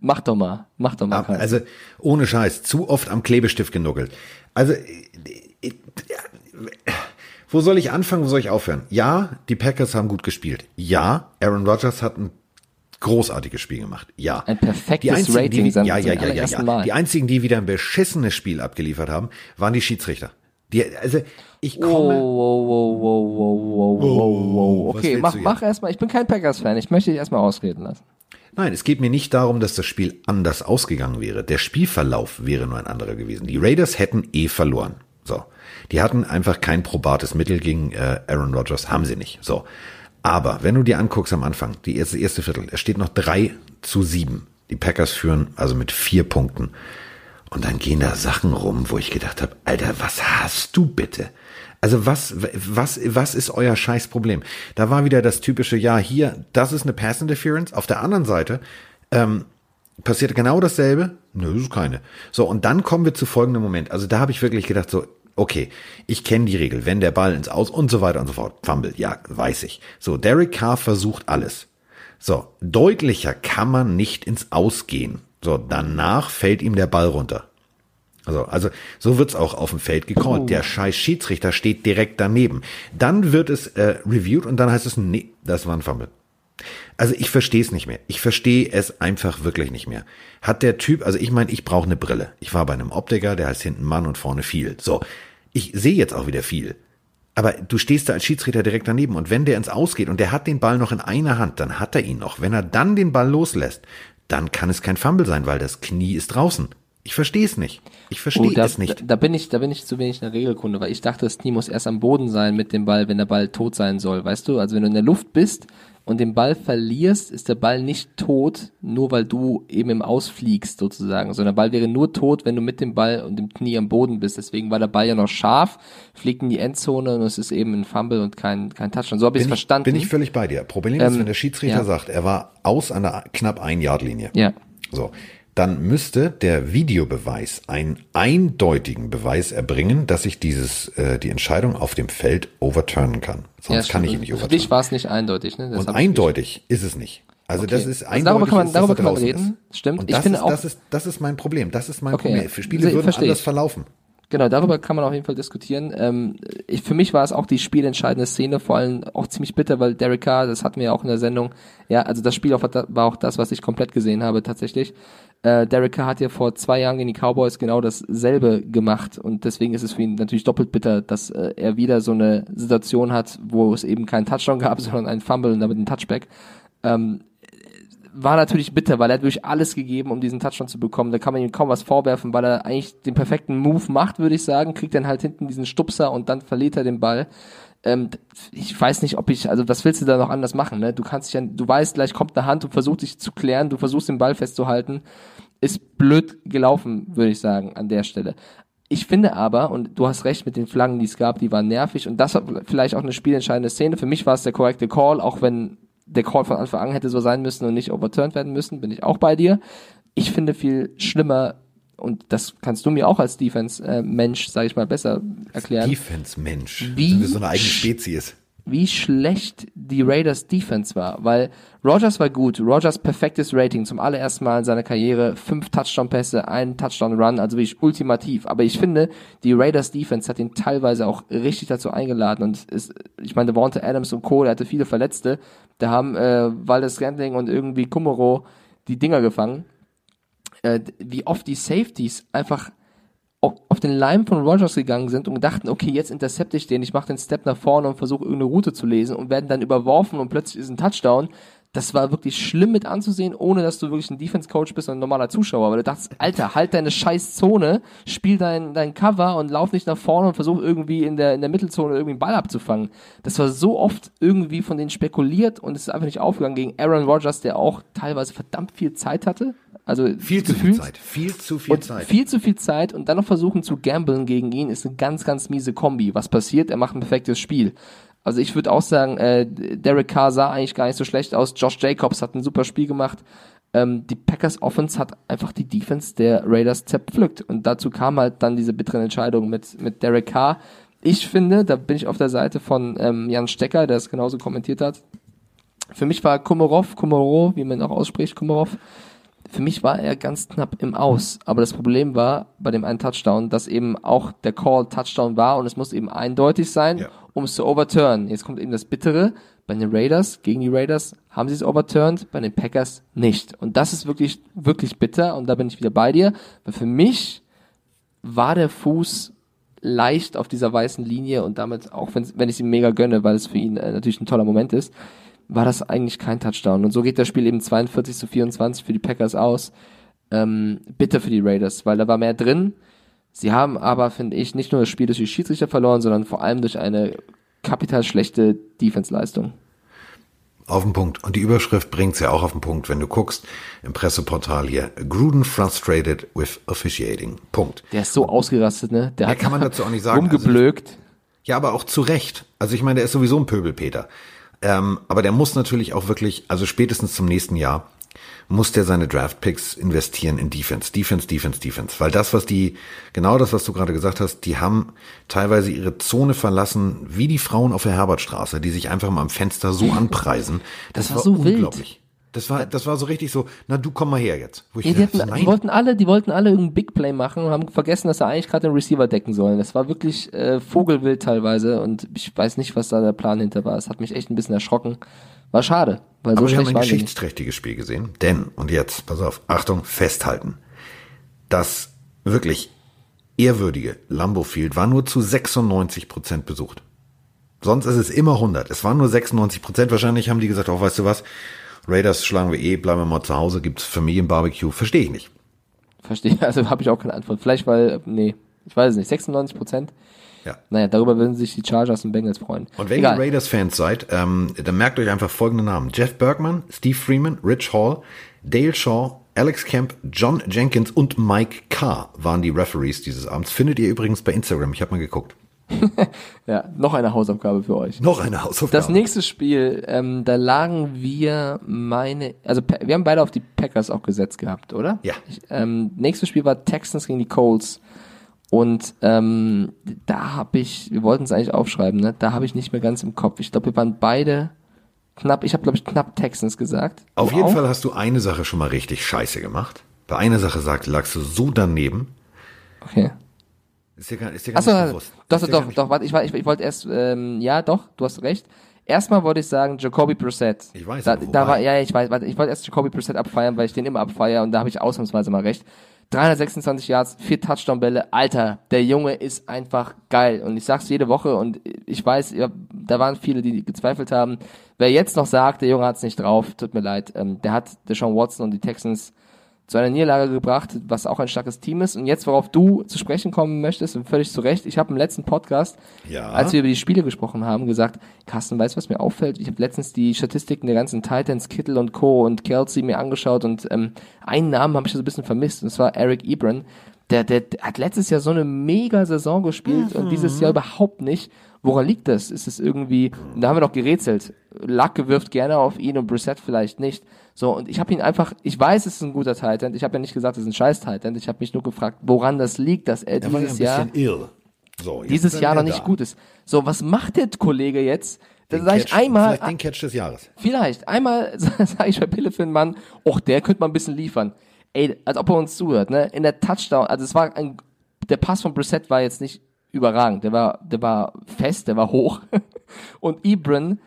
mach doch mal, mach doch mal. Karl. Also ohne Scheiß, zu oft am Klebestift genuckelt. Also äh, äh, wo soll ich anfangen, wo soll ich aufhören? Ja, die Packers haben gut gespielt. Ja, Aaron Rodgers hat ein großartiges Spiel gemacht. Ja. Ein perfektes die einzigen, Rating die, ja, ja, ja, ja, ja. Die einzigen, die wieder ein beschissenes Spiel abgeliefert haben, waren die Schiedsrichter. Die, also ich komme. wow, wow, wow, wow, wow, wow, wow. Okay, mach, mach erstmal. Ich bin kein Packers-Fan. Ich möchte dich erstmal ausreden lassen. Nein, es geht mir nicht darum, dass das Spiel anders ausgegangen wäre. Der Spielverlauf wäre nur ein anderer gewesen. Die Raiders hätten eh verloren. So. Die hatten einfach kein probates Mittel gegen äh, Aaron Rodgers, haben sie nicht. So. Aber wenn du dir anguckst am Anfang, die erste, erste Viertel, es steht noch drei zu sieben. Die Packers führen also mit vier Punkten. Und dann gehen da Sachen rum, wo ich gedacht habe, Alter, was hast du bitte? Also was, was, was ist euer Scheißproblem? Da war wieder das typische, ja, hier, das ist eine Pass Interference. Auf der anderen Seite ähm, passiert genau dasselbe. Nö, das ist keine. So, und dann kommen wir zu folgendem Moment. Also da habe ich wirklich gedacht, so, okay, ich kenne die Regel, wenn der Ball ins Aus und so weiter und so fort. Fumble, ja, weiß ich. So, Derek Carr versucht alles. So, deutlicher kann man nicht ins Ausgehen. So, danach fällt ihm der Ball runter. Also, also so wird's auch auf dem Feld gecallt. Der scheiß Schiedsrichter steht direkt daneben. Dann wird es äh, reviewed und dann heißt es, nee, das war ein Fumble. Also ich verstehe es nicht mehr. Ich verstehe es einfach wirklich nicht mehr. Hat der Typ, also ich meine, ich brauche eine Brille. Ich war bei einem Optiker, der heißt hinten Mann und vorne viel. So, ich sehe jetzt auch wieder viel. Aber du stehst da als Schiedsrichter direkt daneben und wenn der ins Ausgeht und der hat den Ball noch in einer Hand, dann hat er ihn noch. Wenn er dann den Ball loslässt, dann kann es kein Fumble sein, weil das Knie ist draußen. Ich verstehe es nicht. Ich verstehe Oh, da, es nicht. Da, da bin ich, da bin ich zu wenig in der Regelkunde, weil ich dachte, das Knie muss erst am Boden sein mit dem Ball, wenn der Ball tot sein soll. Weißt du? Also wenn du in der Luft bist und den Ball verlierst, ist der Ball nicht tot, nur weil du eben im Ausfliegst sozusagen, sondern der Ball wäre nur tot, wenn du mit dem Ball und dem Knie am Boden bist. Deswegen war der Ball ja noch scharf, fliegt in die Endzone und es ist eben ein Fumble und kein, kein Touchdown. So habe ich es verstanden. bin ich völlig bei dir. Problem ist, Ähm, wenn der Schiedsrichter ja. sagt, er war aus einer knapp ein Yard Linie. ja. So, dann müsste der Videobeweis einen eindeutigen Beweis erbringen, dass ich dieses äh, die Entscheidung auf dem Feld overturnen kann. Sonst ja, kann ich ihn nicht Für overturnen. dich war es nicht eindeutig, ne? Das Und eindeutig ist es nicht. Also das Okay. ist Also eindeutig. darüber kann man- ist, darüber er kann man reden. Ist. Stimmt. Und Ich das finde ist, auch- das ist das ist mein Problem. Das ist mein Okay. Problem. Für Spiele würden verstehe anders ich. verlaufen. Genau, darüber kann man auf jeden Fall diskutieren. Ähm, ich, für mich war es auch die spielentscheidende Szene, vor allem auch ziemlich bitter, weil Derek Carr, das hatten wir ja auch in der Sendung, ja, also das Spiel war auch das, was ich komplett gesehen habe tatsächlich. Äh, Derek Carr hat ja vor zwei Jahren gegen die Cowboys genau dasselbe gemacht und deswegen ist es für ihn natürlich doppelt bitter, dass äh, er wieder so eine Situation hat, wo es eben keinen Touchdown gab, sondern einen Fumble und damit einen Touchback. Ähm, war natürlich bitter, weil er hat wirklich alles gegeben, um diesen Touchdown zu bekommen. Da kann man ihm kaum was vorwerfen, weil er eigentlich den perfekten Move macht, würde ich sagen, kriegt dann halt hinten diesen Stupser und dann verliert er den Ball. Ähm, ich weiß nicht, ob ich, also was willst du da noch anders machen, ne? Du kannst dich ja, du weißt, gleich kommt eine Hand und versucht dich zu klären, du versuchst den Ball festzuhalten. Ist blöd gelaufen, würde ich sagen, an der Stelle. Ich finde aber, und du hast recht mit den Flaggen, die es gab, die waren nervig und das war vielleicht auch eine spielentscheidende Szene. Für mich war es der korrekte Call, auch wenn der Call von Anfang an hätte so sein müssen und nicht overturned werden müssen, bin ich auch bei dir. Ich finde viel schlimmer, und das kannst du mir auch als Defense-Mensch, sage ich mal, besser erklären, Defense-Mensch. Wie Sind wir so eine eigene Spezies. wie schlecht die Raiders Defense war, weil Rogers war gut, Rogers perfektes Rating zum allerersten Mal in seiner Karriere, fünf Touchdown-Pässe, ein Touchdown-Run, also wirklich ultimativ. Aber ich finde, die Raiders Defense hat ihn teilweise auch richtig dazu eingeladen und ist, ich meine, Devonta Adams und Co., der hatte viele Verletzte, da haben äh, Waldes Scantling und irgendwie Kummerow die Dinger gefangen. Äh, wie oft die Safeties einfach auf, auf den Leim von Rogers gegangen sind und dachten, okay, jetzt intercepte ich den, ich mache den Step nach vorne und versuche irgendeine Route zu lesen und werden dann überworfen und plötzlich ist ein Touchdown. Das war wirklich schlimm mit anzusehen, ohne dass du wirklich ein Defense-Coach bist und ein normaler Zuschauer, weil du dachtest, Alter, halt deine scheiß Zone, spiel dein, dein Cover und lauf nicht nach vorne und versuch irgendwie in der, in der Mittelzone irgendwie einen Ball abzufangen. Das war so oft irgendwie von denen spekuliert und es ist einfach nicht aufgegangen gegen Aaron Rodgers, der auch teilweise verdammt viel Zeit hatte. Also Viel zu viel Zeit. Viel zu viel Zeit. viel zu viel Zeit und dann noch versuchen zu gamblen gegen ihn ist eine ganz, ganz miese Kombi. Was passiert? Er macht ein perfektes Spiel. Also ich würde auch sagen, äh, Derek Carr sah eigentlich gar nicht so schlecht aus. Josh Jacobs hat ein super Spiel gemacht. Ähm, die Packers Offense hat einfach die Defense der Raiders zerpflückt. Und dazu kam halt dann diese bitteren Entscheidungen mit, mit Derek Carr. Ich finde, da bin ich auf der Seite von ähm, Jan Stecker, der es genauso kommentiert hat. Für mich war Komarov, Komaro, wie man auch ausspricht, Komarov, für mich war er ganz knapp im Aus. Aber das Problem war bei dem einen Touchdown, dass eben auch der Call Touchdown war und es muss eben eindeutig sein, Ja. Um es zu overturnen. Jetzt kommt eben das Bittere. Bei den Raiders, gegen die Raiders, haben sie es overturned, bei den Packers nicht. Und das ist wirklich, wirklich bitter und da bin ich wieder bei dir. Weil für mich war der Fuß leicht auf dieser weißen Linie und damit, auch wenn, ich es ihm mega gönne, weil es für ihn äh, natürlich ein toller Moment ist, war das eigentlich kein Touchdown. Und so geht das Spiel eben 42 zu 24 für die Packers aus. Ähm, bitter für die Raiders, weil da war mehr drin. Sie haben aber, finde ich, nicht nur das Spiel durch die Schiedsrichter verloren, sondern vor allem durch eine kapital schlechte Defense-Leistung. Auf den Punkt. Und die Überschrift bringt's ja auch auf den Punkt, wenn du guckst im Presseportal hier. Gruden frustrated with officiating. Punkt. Der ist so ausgerastet, ne? Der hat kann man dazu auch nicht sagen. rumgeblökt. Ja, aber auch zu Recht. Also ich meine, der ist sowieso ein Pöbelpeter. Ähm, aber der muss natürlich auch wirklich, also spätestens zum nächsten Jahr, muss der seine Draftpicks investieren in Defense, Defense, Defense, Defense. Weil das, was die, genau das, was du gerade gesagt hast, die haben teilweise ihre Zone verlassen, wie die Frauen auf der Herbertstraße, die sich einfach mal am Fenster so anpreisen. Das war so wild. unglaublich. Das war, das war so richtig so, na du komm mal her jetzt. Ja, die, hatten, die wollten alle, die wollten alle irgendein Big Play machen und haben vergessen, dass sie eigentlich gerade den Receiver decken sollen. Das war wirklich äh, Vogelwild teilweise und ich weiß nicht, was da der Plan hinter war. Es hat mich echt ein bisschen erschrocken. War schade, weil so Aber wir haben schlecht ein geschichtsträchtiges Spiel gesehen. Denn, und jetzt, pass auf, Achtung, festhalten. Das wirklich ehrwürdige Lambeau Field war nur zu 96 Prozent besucht. Sonst ist es immer 100. Es waren nur 96 Prozent. Wahrscheinlich haben die gesagt, oh, weißt du was? Raiders schlagen wir eh, bleiben wir mal zu Hause, gibt's Familienbarbecue. Verstehe ich nicht. Verstehe, also habe ich auch keine Antwort. Vielleicht weil, nee, ich weiß es nicht, 96 Prozent. Ja. Naja, darüber würden sich die Chargers und Bengals freuen. Und wenn Egal. ihr Raiders-Fans seid, ähm, dann merkt euch einfach folgende Namen. Jeff Bergman, Steve Freeman, Rich Hall, Dale Shaw, Alex Kemp, John Jenkins und Mike Carr waren die Referees dieses Abends. Findet ihr übrigens bei Instagram. Ich habe mal geguckt. Ja, noch eine Hausaufgabe für euch. Noch eine Hausaufgabe. Das nächste Spiel, ähm, da lagen wir meine, also wir haben beide auf die Packers auch gesetzt gehabt, oder? Ja. Ich, ähm, nächstes Spiel war Texans gegen die Colts und ähm, da habe ich, wir wollten es eigentlich aufschreiben, ne? Da habe ich nicht mehr ganz im Kopf. Ich glaube, wir waren beide knapp, ich habe glaube ich knapp Texans gesagt. Auf Du jeden auch? Fall hast du eine Sache schon mal richtig scheiße gemacht. Bei einer Sache sagt, lagst du so daneben. Okay. Ist dir gar, ist dir gar Achso, nicht bewusst. doch, doch, doch, doch, warte, ich, ich, ich wollte erst, ähm, ja, doch, du hast recht. Erstmal wollte ich sagen, Jacoby Brissett. Ich weiß da, da war, ja, ich weiß, warte, ich wollte erst Jacoby Brissett abfeiern, weil ich den immer abfeiere und da habe ich ausnahmsweise mal recht. 326 Yards, vier Touchdown-Bälle, Alter, der Junge ist einfach geil. Und ich sag's jede Woche und ich weiß, ja, da waren viele, die gezweifelt haben. Wer jetzt noch sagt, der Junge hat's nicht drauf, tut mir leid, ähm, der hat Deshaun Watson und die Texans zu einer Niederlage gebracht, was auch ein starkes Team ist. Und jetzt, worauf du zu sprechen kommen möchtest, und völlig zu Recht, ich habe im letzten Podcast, Ja. als wir über die Spiele gesprochen haben, gesagt, Carsten, weißt du, was mir auffällt? Ich habe letztens die Statistiken der ganzen Titans, Kittle und Co. und Kelsey mir angeschaut und ähm, einen Namen habe ich so ein bisschen vermisst, und das war Eric Ebron. Der, der, der hat letztes Jahr so eine mega Saison gespielt und dieses Jahr überhaupt nicht. Woran liegt das? Ist es irgendwie, und da haben wir doch gerätselt. Lacke wirft gerne auf ihn und Brissett vielleicht nicht. So, und ich habe ihn einfach, ich weiß, es ist ein guter Titan. Ich habe ja nicht gesagt, es ist ein scheiß Titan. Ich habe mich nur gefragt, woran das liegt, dass er Er dieses Jahr. So, dieses Jahr noch nicht da. gut ist. So, was macht der Kollege jetzt? Dann sage ich einmal, Vielleicht den Catch des Jahres. vielleicht, einmal sage ich bei Pille für einen Mann, och, der könnte mal ein bisschen liefern. Ey, als ob er uns zuhört, ne? In der Touchdown, also es war ein, der Pass von Brissett war jetzt nicht überragend. Der war, der war fest, der war hoch. Und Ebron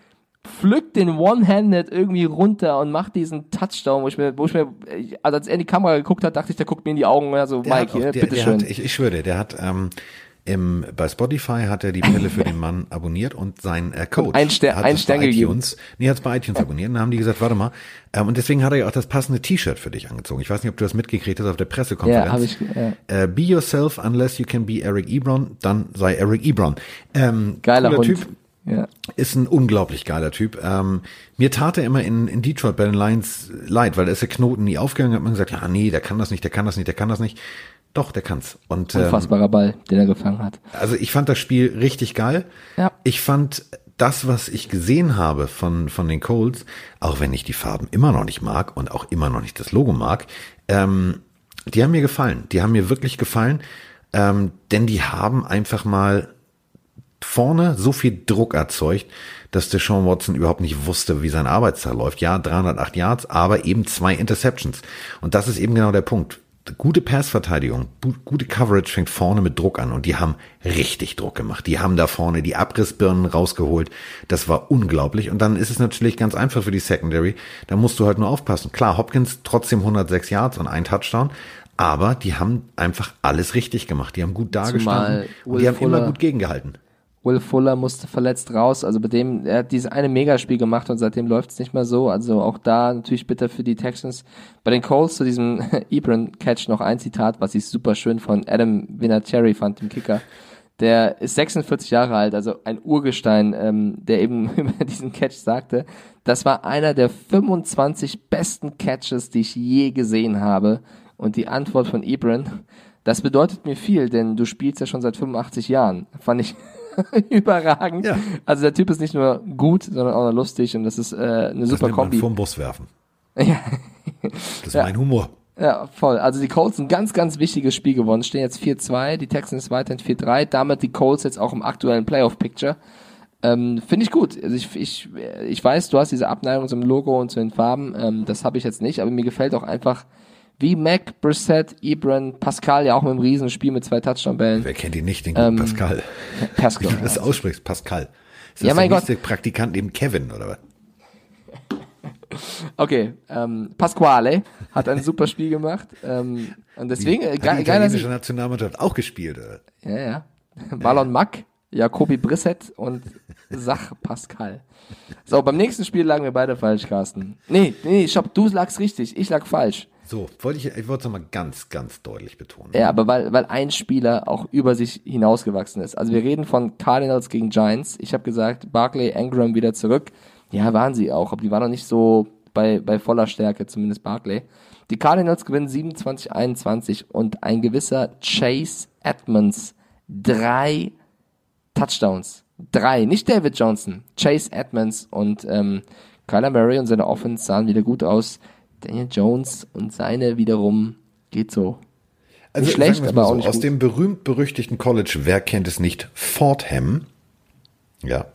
pflückt den One-Handed irgendwie runter und macht diesen Touchdown, wo ich mir, wo ich mir, also als er in die Kamera geguckt hat, dachte ich, der guckt mir in die Augen, also Der Mike, auch- der, der bitteschön. hat, ich, ich schwöre dir, der hat ähm, im, bei Spotify hat er die Pille für den Mann abonniert und sein äh, Coach ein Stern- hat ein es Stern bei gegeben. iTunes, nee, hat es bei iTunes abonniert. Und dann haben die gesagt, warte mal. Ähm, und deswegen hat er ja auch das passende T-Shirt für dich angezogen. Ich weiß nicht, ob du das mitgekriegt hast auf der Pressekonferenz. Ja, hab ich, ja. Äh, be yourself unless you can be Eric Ebron, dann sei Eric Ebron. Ähm, Geiler Hund. Typ. Ja. Ist ein unglaublich geiler Typ. Ähm, mir tat er immer in, in Detroit bei den Lions leid, weil da ist der Knoten nie aufgegangen, hat man gesagt, ja, nee, der kann das nicht, der kann das nicht, der kann das nicht. Doch, der kann's. Und ähm, Unfassbarer Ball, den er gefangen hat. also ich fand das Spiel richtig geil. Ja. Ich fand das, was ich gesehen habe von, von den Colts, auch wenn ich die Farben immer noch nicht mag und auch immer noch nicht das Logo mag, ähm, die haben mir gefallen. Die haben mir wirklich gefallen, ähm, denn die haben einfach mal vorne so viel Druck erzeugt, dass der Sean Watson überhaupt nicht wusste, wie sein Arbeitstag läuft. Ja, 308 Yards, aber eben zwei Interceptions. Und das ist eben genau der Punkt. Gute Passverteidigung, gu- gute Coverage fängt vorne mit Druck an und die haben richtig Druck gemacht. Die haben da vorne die Abrissbirnen rausgeholt. Das war unglaublich. Und dann ist es natürlich ganz einfach für die Secondary. Da musst du halt nur aufpassen. Klar, Hopkins trotzdem 106 Yards und ein Touchdown. Aber die haben einfach alles richtig gemacht. Die haben gut dagestanden. Und Will die haben immer gut gegengehalten. Will Fuller musste verletzt raus, also bei dem, er hat dieses eine Megaspiel gemacht und seitdem läuft es nicht mehr so. Also auch da natürlich bitter für die Texans. Bei den Colts zu diesem Ebron-Catch noch ein Zitat, was ich super schön von Adam Vinatieri fand, dem Kicker. Der ist 46 Jahre alt, also ein Urgestein, ähm, der eben über diesen Catch sagte, das war einer der 25 besten Catches, die ich je gesehen habe. Und die Antwort von Ebron, das bedeutet mir viel, denn du spielst ja schon seit 85 Jahren. Fand ich überragend. Ja. Also der Typ ist nicht nur gut, sondern auch noch lustig und das ist äh, eine Das super nennt man Kombi. Vom Bus werfen. Ja. Das ist mein Humor. Ja, voll. Also die Colts ein ganz, ganz wichtiges Spiel gewonnen. Stehen jetzt 4-2, die Texans weiterhin 4-3. Damit die Colts jetzt auch im aktuellen Playoff-Picture. Ähm, Finde ich gut. Also ich, ich, ich weiß, du hast diese Abneigung zum Logo und zu den Farben. Ähm, das habe ich jetzt nicht, aber mir gefällt auch einfach, wie Mac, Brissett, Ebron, Pascal ja auch mit einem Riesenspiel mit zwei Touchdown-Bällen. Wer kennt ihn nicht, den guten Pascal. Wie Pascal. du das aussprichst, Pascal. Ist das Ja, mein der Gott. nächste Praktikant neben Kevin, oder was? Okay, ähm, Pasquale hat ein super Spiel gemacht. Ähm, und deswegen, äh, Hat die ge geiler italienische Sieg. Nationalmannschaft auch gespielt, oder? Ja, ja. Marlon Mack, Jacobi Brissett und Sach Pascal. So, beim nächsten Spiel lagen wir beide falsch, Carsten. Nee, nee, stopp, du lagst richtig, ich lag falsch. So, wollte ich, ich wollte es nochmal ganz, ganz deutlich betonen. Ja, aber weil, weil ein Spieler auch über sich hinausgewachsen ist. Also wir reden von Cardinals gegen Giants. Ich habe gesagt, Barkley, Ingram wieder zurück. Ja, waren sie auch, aber die waren noch nicht so bei, bei voller Stärke, zumindest Barkley. Die Cardinals gewinnen 27-21 und ein gewisser Chase Edmonds drei Touchdowns. Drei, nicht David Johnson, Chase Edmonds und ähm, Kyler Murray und seine Offense sahen wieder gut aus. Daniel Jones und seine wiederum geht so. Also nicht schlecht, aber auch so, nicht aus gut. dem berühmt-berüchtigten College, wer kennt es nicht, Fordham. Ja,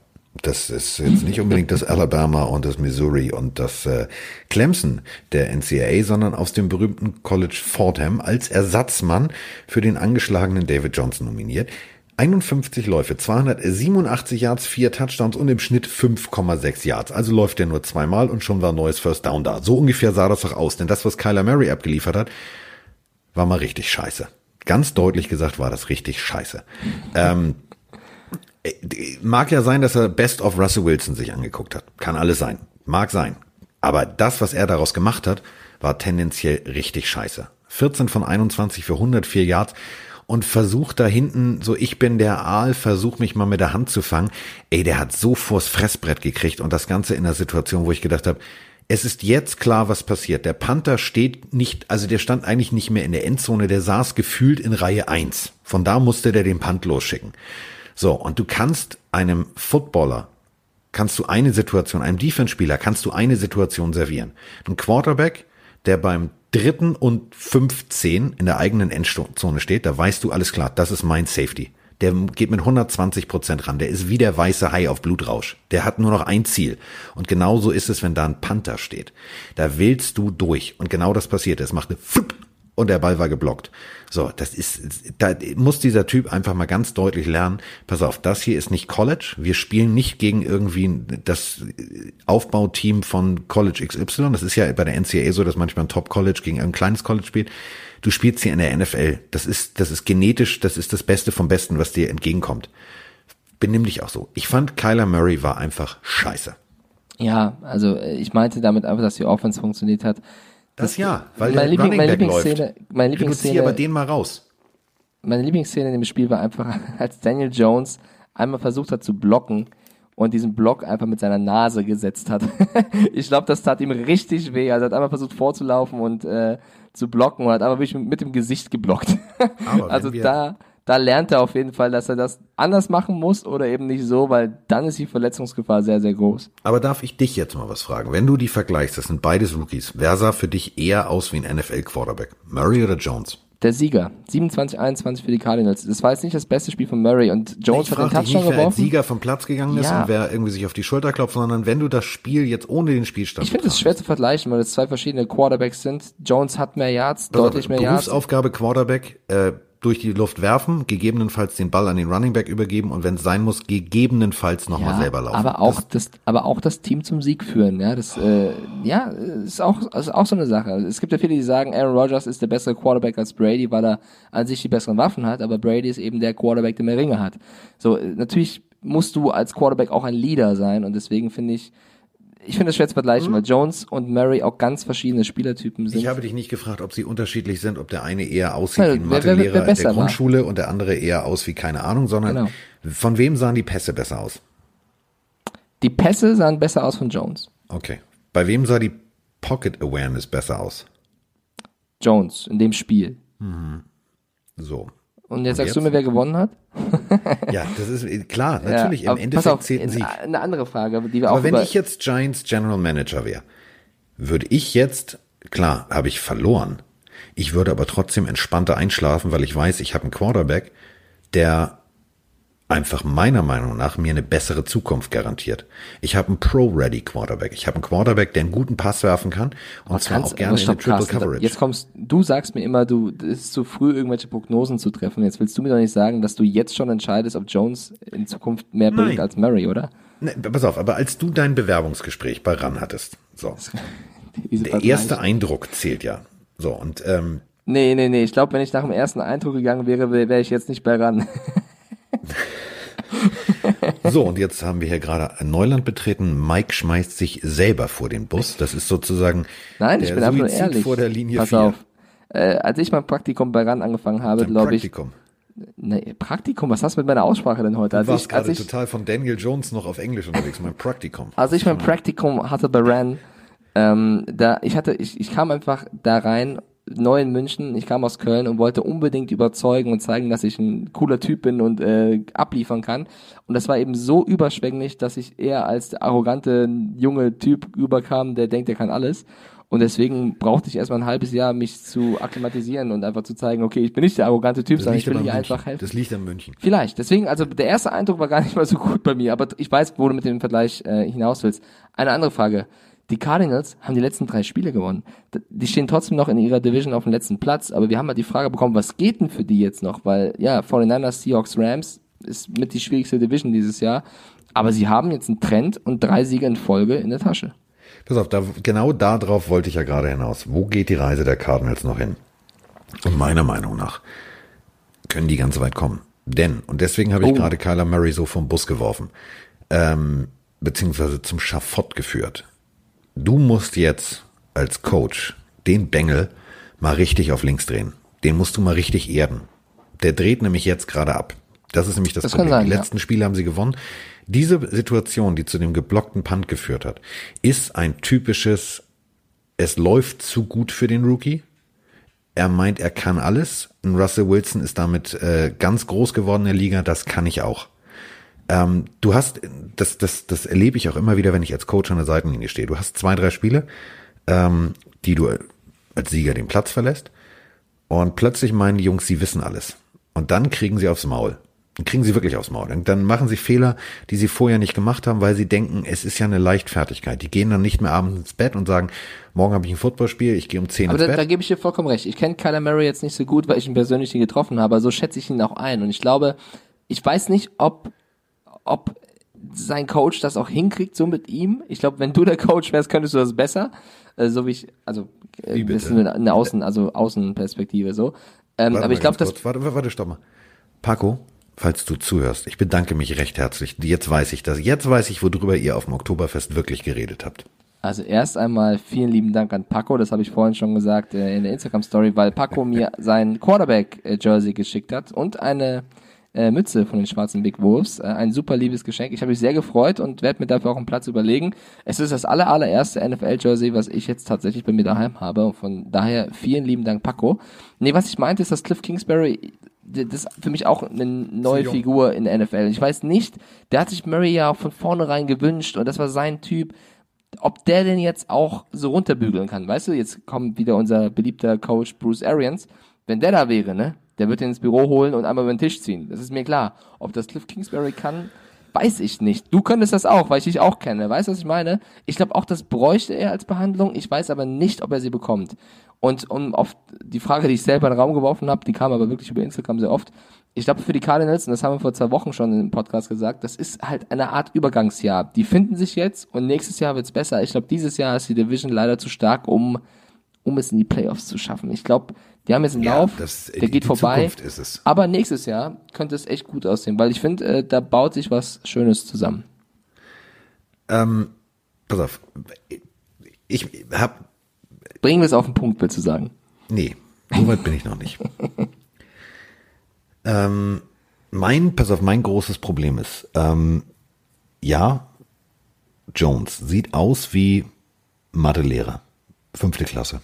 das ist jetzt nicht unbedingt das Alabama und das Missouri und das äh, Clemson der NCAA, sondern aus dem berühmten College Fordham als Ersatzmann für den angeschlagenen David Johnson nominiert. 51 Läufe, 287 Yards, 4 Touchdowns und im Schnitt 5,6 Yards. Also läuft er nur zweimal und schon war neues First Down da. So ungefähr sah das doch aus, denn das, was Kyler Murray abgeliefert hat, war mal richtig scheiße. Ganz deutlich gesagt war das richtig scheiße. Ähm, äh, mag ja sein, dass er Best of Russell Wilson sich angeguckt hat. Kann alles sein. Mag sein. Aber das, was er daraus gemacht hat, war tendenziell richtig scheiße. 14 von 21 für 104 Yards und versucht da hinten, so ich bin der Aal, versuch mich mal mit der Hand zu fangen. Ey, der hat so vors Fressbrett gekriegt und das Ganze in einer Situation, wo ich gedacht habe, es ist jetzt klar, was passiert. Der Panther steht nicht, also der stand eigentlich nicht mehr in der Endzone, der saß gefühlt in Reihe 1. Von da musste der den Punt losschicken. So, und du kannst einem Footballer, kannst du eine Situation, einem Defense-Spieler, kannst du eine Situation servieren. Ein Quarterback, der beim dritten und 15 in der eigenen Endzone steht, da weißt du alles klar, das ist mein Safety. Der geht mit 120 Prozent ran. Der ist wie der weiße Hai auf Blutrausch. Der hat nur noch ein Ziel. Und genauso ist es, wenn da ein Panther steht. Da willst du durch. Und genau das passiert. Es macht eine Flup und der Ball war geblockt. So, das ist, da muss dieser Typ einfach mal ganz deutlich lernen. Pass auf, das hier ist nicht College. Wir spielen nicht gegen irgendwie das Aufbauteam von College XY. Das ist ja bei der NCAA so, dass manchmal ein Top College gegen ein kleines College spielt. Du spielst hier in der NFL. Das ist, das ist genetisch, das ist das Beste vom Besten, was dir entgegenkommt. Benimm dich auch so. Ich fand Kyler Murray war einfach scheiße. Ja, also äh, ich meinte damit einfach, dass die Offense funktioniert hat. Das ja, weil meine der Liebling- Running meine Back läuft. Lieblingsszene- meine Reduzier Lieblingsszene- aber den mal raus. Meine Lieblingsszene in dem Spiel war einfach, als Daniel Jones einmal versucht hat zu blocken und diesen Block einfach mit seiner Nase gesetzt hat. ich glaube, das tat ihm richtig weh. Also er hat einmal versucht vorzulaufen und äh, zu blocken und hat aber wirklich mit dem Gesicht geblockt. Aber also da, da lernt er auf jeden Fall, dass er das anders machen muss oder eben nicht so, weil dann ist die Verletzungsgefahr sehr, sehr groß. Aber darf ich dich jetzt mal was fragen? Wenn du die vergleichst, das sind beides Rookies, wer sah für dich eher aus wie ein NFL-Quarterback? Murray oder Jones? Der Sieger, 27-21 für die Cardinals. Das war jetzt nicht das beste Spiel von Murray und Jones ich hat den dich nicht, Touchdown wer als geworfen. Sieger vom Platz gegangen ist Ja. und wer irgendwie sich auf die Schulter klopft, sondern wenn du das Spiel jetzt ohne den Spielstand Ich finde es schwer zu vergleichen, weil es zwei verschiedene Quarterbacks sind. Jones hat mehr Yards, deutlich mehr Yards. Berufsaufgabe Quarterback, äh, durch die Luft werfen, gegebenenfalls den Ball an den Running Back übergeben und wenn es sein muss, gegebenenfalls nochmal Ja, selber laufen. aber auch das, aber auch das Team zum Sieg führen, ja, das, äh, ja, ist auch, ist auch so eine Sache. Es gibt ja viele, die sagen, Aaron Rodgers ist der bessere Quarterback als Brady, weil er an sich die besseren Waffen hat, aber Brady ist eben der Quarterback, der mehr Ringe hat. So, äh, natürlich musst du als Quarterback auch ein Leader sein und deswegen finde ich, ich finde es schwer zu vergleichen, weil Jones und Murray auch ganz verschiedene Spielertypen sind. Mhm. Ich habe dich nicht gefragt, ob sie unterschiedlich sind, ob der eine eher aussieht wie ein Mathelehrer besser der war. Grundschule und der andere eher aus wie keine Ahnung, sondern Genau. von wem sahen die Pässe besser aus? die Pässe sahen besser aus von Jones. Okay. Bei wem sah die Pocket Awareness besser aus? Jones in dem Spiel. So. Und jetzt sagst jetzt? du mir, wer gewonnen hat? Ja, das ist äh, klar, natürlich, Ja, im aber Endeffekt auf, zählt ein Sieg. Eine andere Frage, die wir auch Aber wenn ich jetzt Giants General Manager wäre, würde ich jetzt, klar, habe ich verloren. Ich würde aber trotzdem entspannter einschlafen, weil ich weiß, ich habe einen Quarterback, der einfach meiner Meinung nach mir eine bessere Zukunft garantiert. Ich habe einen Pro-Ready Quarterback. Ich habe einen Quarterback, der einen guten Pass werfen kann und zwar Kannst- auch gerne in stopp, eine Triple Carsten, Coverage. Jetzt kommst, du sagst mir immer, du, es ist zu früh, irgendwelche Prognosen zu treffen. Jetzt willst du mir doch nicht sagen, dass du jetzt schon entscheidest, ob Jones in Zukunft mehr bringt Nein. als Murray, oder? Ne, pass auf, aber als du dein Bewerbungsgespräch bei RAN hattest, so, der erste Eindruck zählt ja. So, und ähm, Nee, nee, nee. Ich glaube, wenn ich nach dem ersten Eindruck gegangen wäre, wäre ich jetzt nicht bei ran. So, und jetzt haben wir hier gerade ein Neuland betreten. Mike schmeißt sich selber vor den Bus. Das ist sozusagen Nein, ich bin einfach nur ehrlich. vor der Linie Pass 4. auf. Äh, als ich mein Praktikum bei RAN angefangen habe, glaube ich. Praktikum. Nee, Praktikum, was hast du mit meiner Aussprache denn heute? Du Als warst ich, als gerade ich, total von Daniel Jones noch auf Englisch unterwegs, mein Praktikum. als ich mein Praktikum hatte bei RAN, ähm, da, ich hatte, ich, ich kam einfach da rein, neu in München, ich kam aus Köln und wollte unbedingt überzeugen und zeigen, dass ich ein cooler Typ bin und äh, abliefern kann. Und das war eben so überschwänglich, dass ich eher als der arrogante junge Typ überkam, der denkt, er kann alles. Und deswegen brauchte ich erstmal ein halbes Jahr, mich zu akklimatisieren und einfach zu zeigen, okay, ich bin nicht der arrogante Typ, Das sondern ich will hier einfach helfen. Das liegt an München. Vielleicht. Deswegen, also der erste Eindruck war gar nicht mal so gut bei mir, aber ich weiß, wo du mit dem Vergleich äh, hinaus willst. Eine andere Frage. Die Cardinals haben die letzten drei Spiele gewonnen. Die stehen trotzdem noch in ihrer Division auf dem letzten Platz, aber wir haben halt die Frage bekommen, was geht denn für die jetzt noch? Weil, ja, 49ers, Seahawks, Rams ist mit die schwierigste Division dieses Jahr, aber sie haben jetzt einen Trend und drei Siege in Folge in der Tasche. Pass auf, da, genau darauf wollte ich ja gerade hinaus. Wo geht die Reise der Cardinals noch hin? Und meiner Meinung nach können die ganz weit kommen. Denn, und deswegen habe ich Oh. gerade Kyler Murray so vom Bus geworfen, ähm, beziehungsweise zum Schafott geführt. Du musst jetzt als Coach den Bengel mal richtig auf links drehen. Den musst du mal richtig erden. Der dreht nämlich jetzt gerade ab. Das ist nämlich das, Das Problem. sein, die ja. letzten Spiele haben sie gewonnen. Diese Situation, die zu dem geblockten Punt geführt hat, ist ein typisches, es läuft zu gut für den Rookie. Er meint, er kann alles. Ein Russell Wilson ist damit äh, ganz groß geworden in der Liga. Das kann ich auch. Ähm, du hast, das, das, das erlebe ich auch immer wieder, wenn ich als Coach an der Seitenlinie stehe. Du hast zwei, drei Spiele, ähm, die du als Sieger den Platz verlässt. Und plötzlich meinen die Jungs, sie wissen alles. Und dann kriegen sie aufs Maul. Dann kriegen sie wirklich aufs Maul. Und dann machen sie Fehler, die sie vorher nicht gemacht haben, weil sie denken, es ist ja eine Leichtfertigkeit. Die gehen dann nicht mehr abends ins Bett und sagen, morgen habe ich ein Footballspiel, ich gehe um 10 Aber ins da, Bett. da gebe ich dir vollkommen recht. Ich kenne Kyler Murray jetzt nicht so gut, weil ich ihn persönlich nie getroffen habe, aber so schätze ich ihn auch ein. Und ich glaube, ich weiß nicht, ob, ob sein Coach das auch hinkriegt, so mit ihm. Ich glaube, wenn du der Coach wärst, könntest du das besser. Äh, so wie ich, also, äh, das ist eine, Außen, also Außenperspektive so. Ähm, Warte aber ich glaube, das, kurz. Warte, warte, stopp mal. Paco, falls du zuhörst, ich bedanke mich recht herzlich. Jetzt weiß ich das. Jetzt weiß ich, worüber ihr auf dem Oktoberfest wirklich geredet habt. Also erst einmal vielen lieben Dank an Paco, das habe ich vorhin schon gesagt äh, in der Instagram-Story, weil Paco mir sein Quarterback-Jersey geschickt hat und eine äh, Mütze von den schwarzen Big Wolves. Äh, ein super liebes Geschenk. Ich habe mich sehr gefreut und werde mir dafür auch einen Platz überlegen. Es ist das aller, allererste NFL-Jersey, was ich jetzt tatsächlich bei mir daheim habe. Und von daher vielen lieben Dank, Paco. Nee, was ich meinte, ist, dass Cliff Kingsbury das ist für mich auch eine neue. Figur in der NFL. Ich weiß nicht, der hat sich Murray ja auch von vornherein gewünscht und das war sein Typ ob der denn jetzt auch so runterbügeln kann. Weißt du, jetzt kommt wieder unser beliebter Coach Bruce Arians. Wenn der da wäre, ne, der wird ihn ins Büro holen und einmal über den Tisch ziehen. Das ist mir klar. Ob das Cliff Kingsbury kann, weiß ich nicht. Du könntest das auch, weil ich dich auch kenne. Weißt du, was ich meine? Ich glaube auch, das bräuchte er als Behandlung. Ich weiß aber nicht, ob er sie bekommt. Und um auf die Frage, die ich selber in den Raum geworfen habe, die kam aber wirklich über Instagram sehr oft. Ich glaube, für die Cardinals, und das haben wir vor zwei Wochen schon im Podcast gesagt, das ist halt eine Art Übergangsjahr. Die finden sich jetzt und nächstes Jahr wird's besser. Ich glaube, dieses Jahr ist die Division leider zu stark, um, um es in die Playoffs zu schaffen. Ich glaube, die haben jetzt einen Ja, Lauf, das- der die- geht die vorbei. Aber nächstes Jahr könnte es echt gut aussehen, weil ich finde, äh, da baut sich was Schönes zusammen. Pass auf. Ich hab, Bringen wir es auf den Punkt, willst du sagen? nee, so weit bin ich noch nicht. ähm, mein, pass auf, mein großes Problem ist, ähm, ja, Jones sieht aus wie Mathelehrer, fünfte Klasse.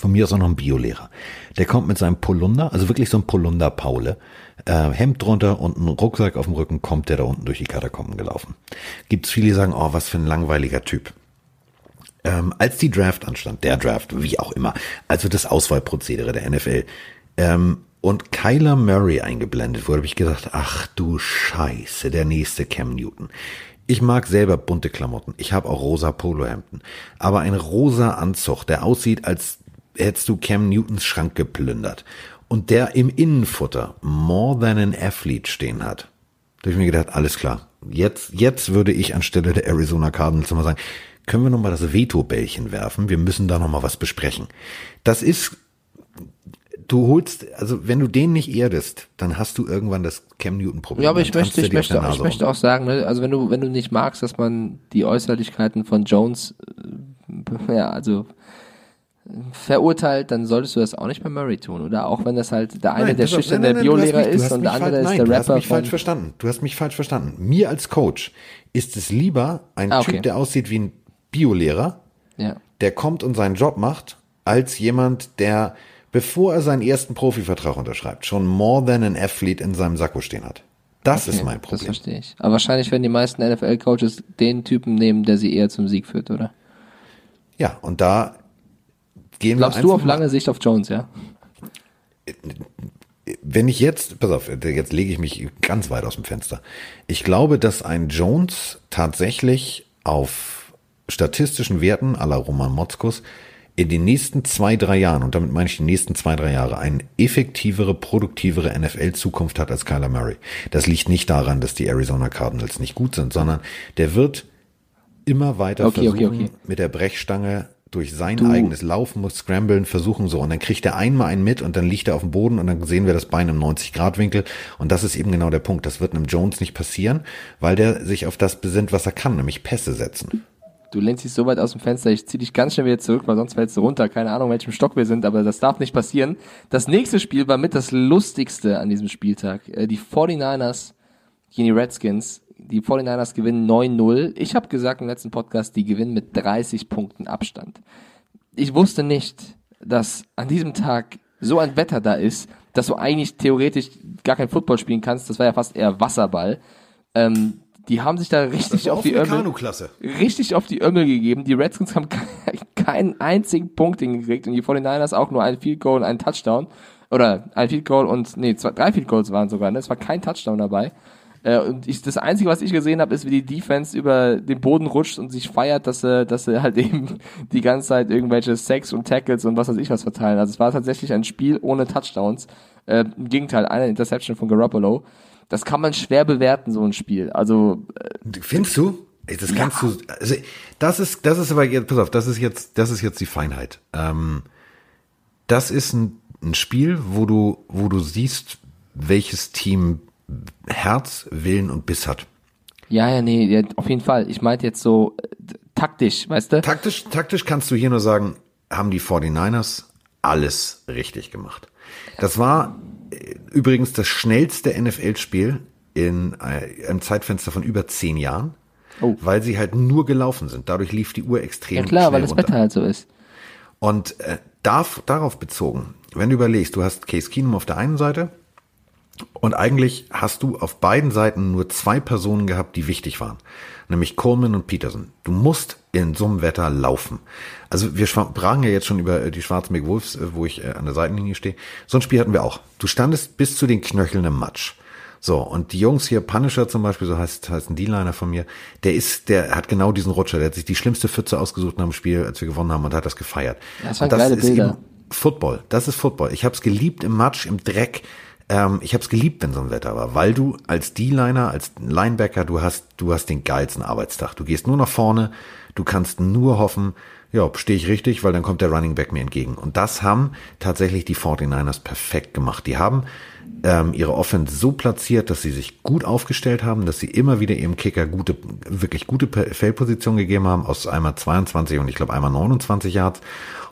Von mir aus auch noch ein Biolehrer. Der kommt mit seinem Polunder, also wirklich so ein Polunder-Paule, äh, Hemd drunter und einen Rucksack auf dem Rücken, kommt der da unten durch die Katakomben gelaufen. Gibt's viele, die sagen, oh, was für ein langweiliger Typ. Ähm, als die Draft anstand, der Draft, wie auch immer, also das Auswahlprozedere der NFL, ähm, und Kyler Murray eingeblendet wurde, habe ich gedacht, ach du Scheiße, der nächste Cam Newton. Ich mag selber bunte Klamotten. Ich habe auch rosa Polohemden. Aber ein rosa Anzug, der aussieht, als hättest du Cam Newtons Schrank geplündert. Und der im Innenfutter More Than an Athlete stehen hat. Da habe ich mir gedacht, alles klar. Jetzt, jetzt würde ich anstelle der Arizona Cardinals mal sagen, können wir nochmal das Veto-Bällchen werfen? Wir müssen da nochmal was besprechen. Das ist, du holst, also wenn du den nicht erdest, dann hast du irgendwann das Cam Newton-Problem. Ja, aber ich möchte, ich möchte, ich möchte auch sagen, ne, also wenn du, wenn du nicht magst, dass man die Äußerlichkeiten von Jones, äh, ja, also verurteilt, dann solltest du das auch nicht bei Murray tun, oder? Auch wenn das halt der eine Nein, der schüchterne Biolehrer ist und der andere falsch- ist nein, der Du hast Rapper mich falsch verstanden. Du hast mich falsch verstanden. Mir als Coach ist es lieber ein Ah, okay. Typ, der aussieht wie ein Biolehrer, ja. der kommt und seinen Job macht, als jemand, der, bevor er seinen ersten Profivertrag unterschreibt, schon more than an athlete in seinem Sakko stehen hat. Das ist mein Das Problem. verstehe ich. Aber wahrscheinlich werden die meisten NFL-Coaches den Typen nehmen, der sie eher zum Sieg führt, oder? Ja, und da gehen Glaubst du auf lange Sicht auf Jones, ja? wenn ich jetzt, pass auf, jetzt lege ich mich ganz weit aus dem Fenster. Ich glaube, dass ein Jones tatsächlich auf statistischen Werten la Roman Motzkus in den nächsten zwei, drei Jahren, und damit meine ich die nächsten zwei, drei Jahre, eine effektivere, produktivere NFL-Zukunft hat als Kyler Murray. Das liegt nicht daran, dass die Arizona Cardinals nicht gut sind, sondern der wird immer weiter Okay, okay, versuchen, okay. mit der Brechstange durch sein eigenes Laufen muss Scramblen versuchen so und dann kriegt er einmal einen mit und dann liegt er auf dem Boden und dann sehen wir das Bein im 90 Grad Winkel und das ist eben genau der Punkt. Das wird einem Jones nicht passieren, weil der sich auf das besinnt, was er kann, nämlich Pässe setzen. Du lehnst dich so weit aus dem Fenster, ich zieh dich ganz schnell wieder zurück, weil sonst fällst du runter. Keine Ahnung, welchem Stock wir sind, aber das darf nicht passieren. Das nächste Spiel war mit das lustigste an diesem Spieltag. Äh, Die 49ers gegen die Redskins. Die 49ers gewinnen 9-0. Ich habe gesagt im letzten Podcast, die gewinnen mit 30 Punkten Abstand. Ich wusste nicht, dass an diesem Tag so ein Wetter da ist, dass du eigentlich theoretisch gar kein Football spielen kannst. Das war ja fast eher Wasserball. Ähm, die haben sich da richtig auf die Ömmel richtig auf die Ömmel gegeben. Die Redskins haben ke- keinen einzigen Punkt hingekriegt und die 49ers auch nur ein Field Goal und einen Touchdown. Oder ein Field Goal und, nee, zwei, drei Field Goals waren sogar, ne? Es war kein Touchdown dabei. Äh, und ich, das Einzige, was ich gesehen habe, ist, wie die Defense über den Boden rutscht und sich feiert, dass sie, dass sie halt eben die ganze Zeit irgendwelche Sacks und Tackles und was weiß ich was verteilen. Also es war tatsächlich ein Spiel ohne Touchdowns. Äh, Im Gegenteil, eine Interception von Garoppolo. Das kann man schwer bewerten, so ein Spiel. Also Findest du? Das kannst du. Also, das ist, das ist aber jetzt, pass auf, das ist jetzt, das ist jetzt die Feinheit. Ähm, das ist ein, ein Spiel, wo du, wo du siehst, welches Team Herz, Willen und Biss hat. Ja, ja, nee, ja, auf jeden Fall. Ich meinte jetzt so äh, taktisch, weißt du? Taktisch, taktisch kannst du hier nur sagen, haben die 49ers alles richtig gemacht. Das war äh, übrigens das schnellste NFL-Spiel in äh, einem Zeitfenster von über zehn Jahren, Oh. weil sie halt nur gelaufen sind. Dadurch lief die Uhr extrem Ja klar, schnell weil das runter. Wetter halt so ist. Und äh, darf, darauf bezogen, wenn du überlegst, du hast Case Keenum auf der einen Seite und eigentlich hast du auf beiden Seiten nur zwei Personen gehabt, die wichtig waren, nämlich Coleman und Peterson. Du musst in so einem Wetter laufen. Also wir sprachen ja jetzt schon über äh, die Schwarzenberg Wolves, äh, wo ich äh, an der Seitenlinie stehe. So ein Spiel hatten wir auch. Du standest bis zu den Knöcheln im Matsch. So, und die Jungs hier, Punisher zum Beispiel, so heißt, heißt ein D-Liner von mir, der ist, der hat genau diesen Rutscher, der hat sich die schlimmste Pfütze ausgesucht nach dem Spiel, als wir gewonnen haben und hat das gefeiert. Das waren und geile ist Bilder. eben Football, das ist Football. Ich habe es geliebt im Matsch, im Dreck. Ähm, ich habe es geliebt, wenn so ein Wetter war, weil du als D-Liner, als Linebacker, du hast, du hast den geilsten Arbeitstag. Du gehst nur nach vorne, du kannst nur hoffen, ja, stehe ich richtig, weil dann kommt der Running Back mir entgegen. Und das haben tatsächlich die 49ers perfekt gemacht. Die haben ähm, ihre Offense so platziert, dass sie sich gut aufgestellt haben, dass sie immer wieder ihrem Kicker gute, wirklich gute Feldposition gegeben haben, aus einmal 22 und ich glaube einmal 29 Yards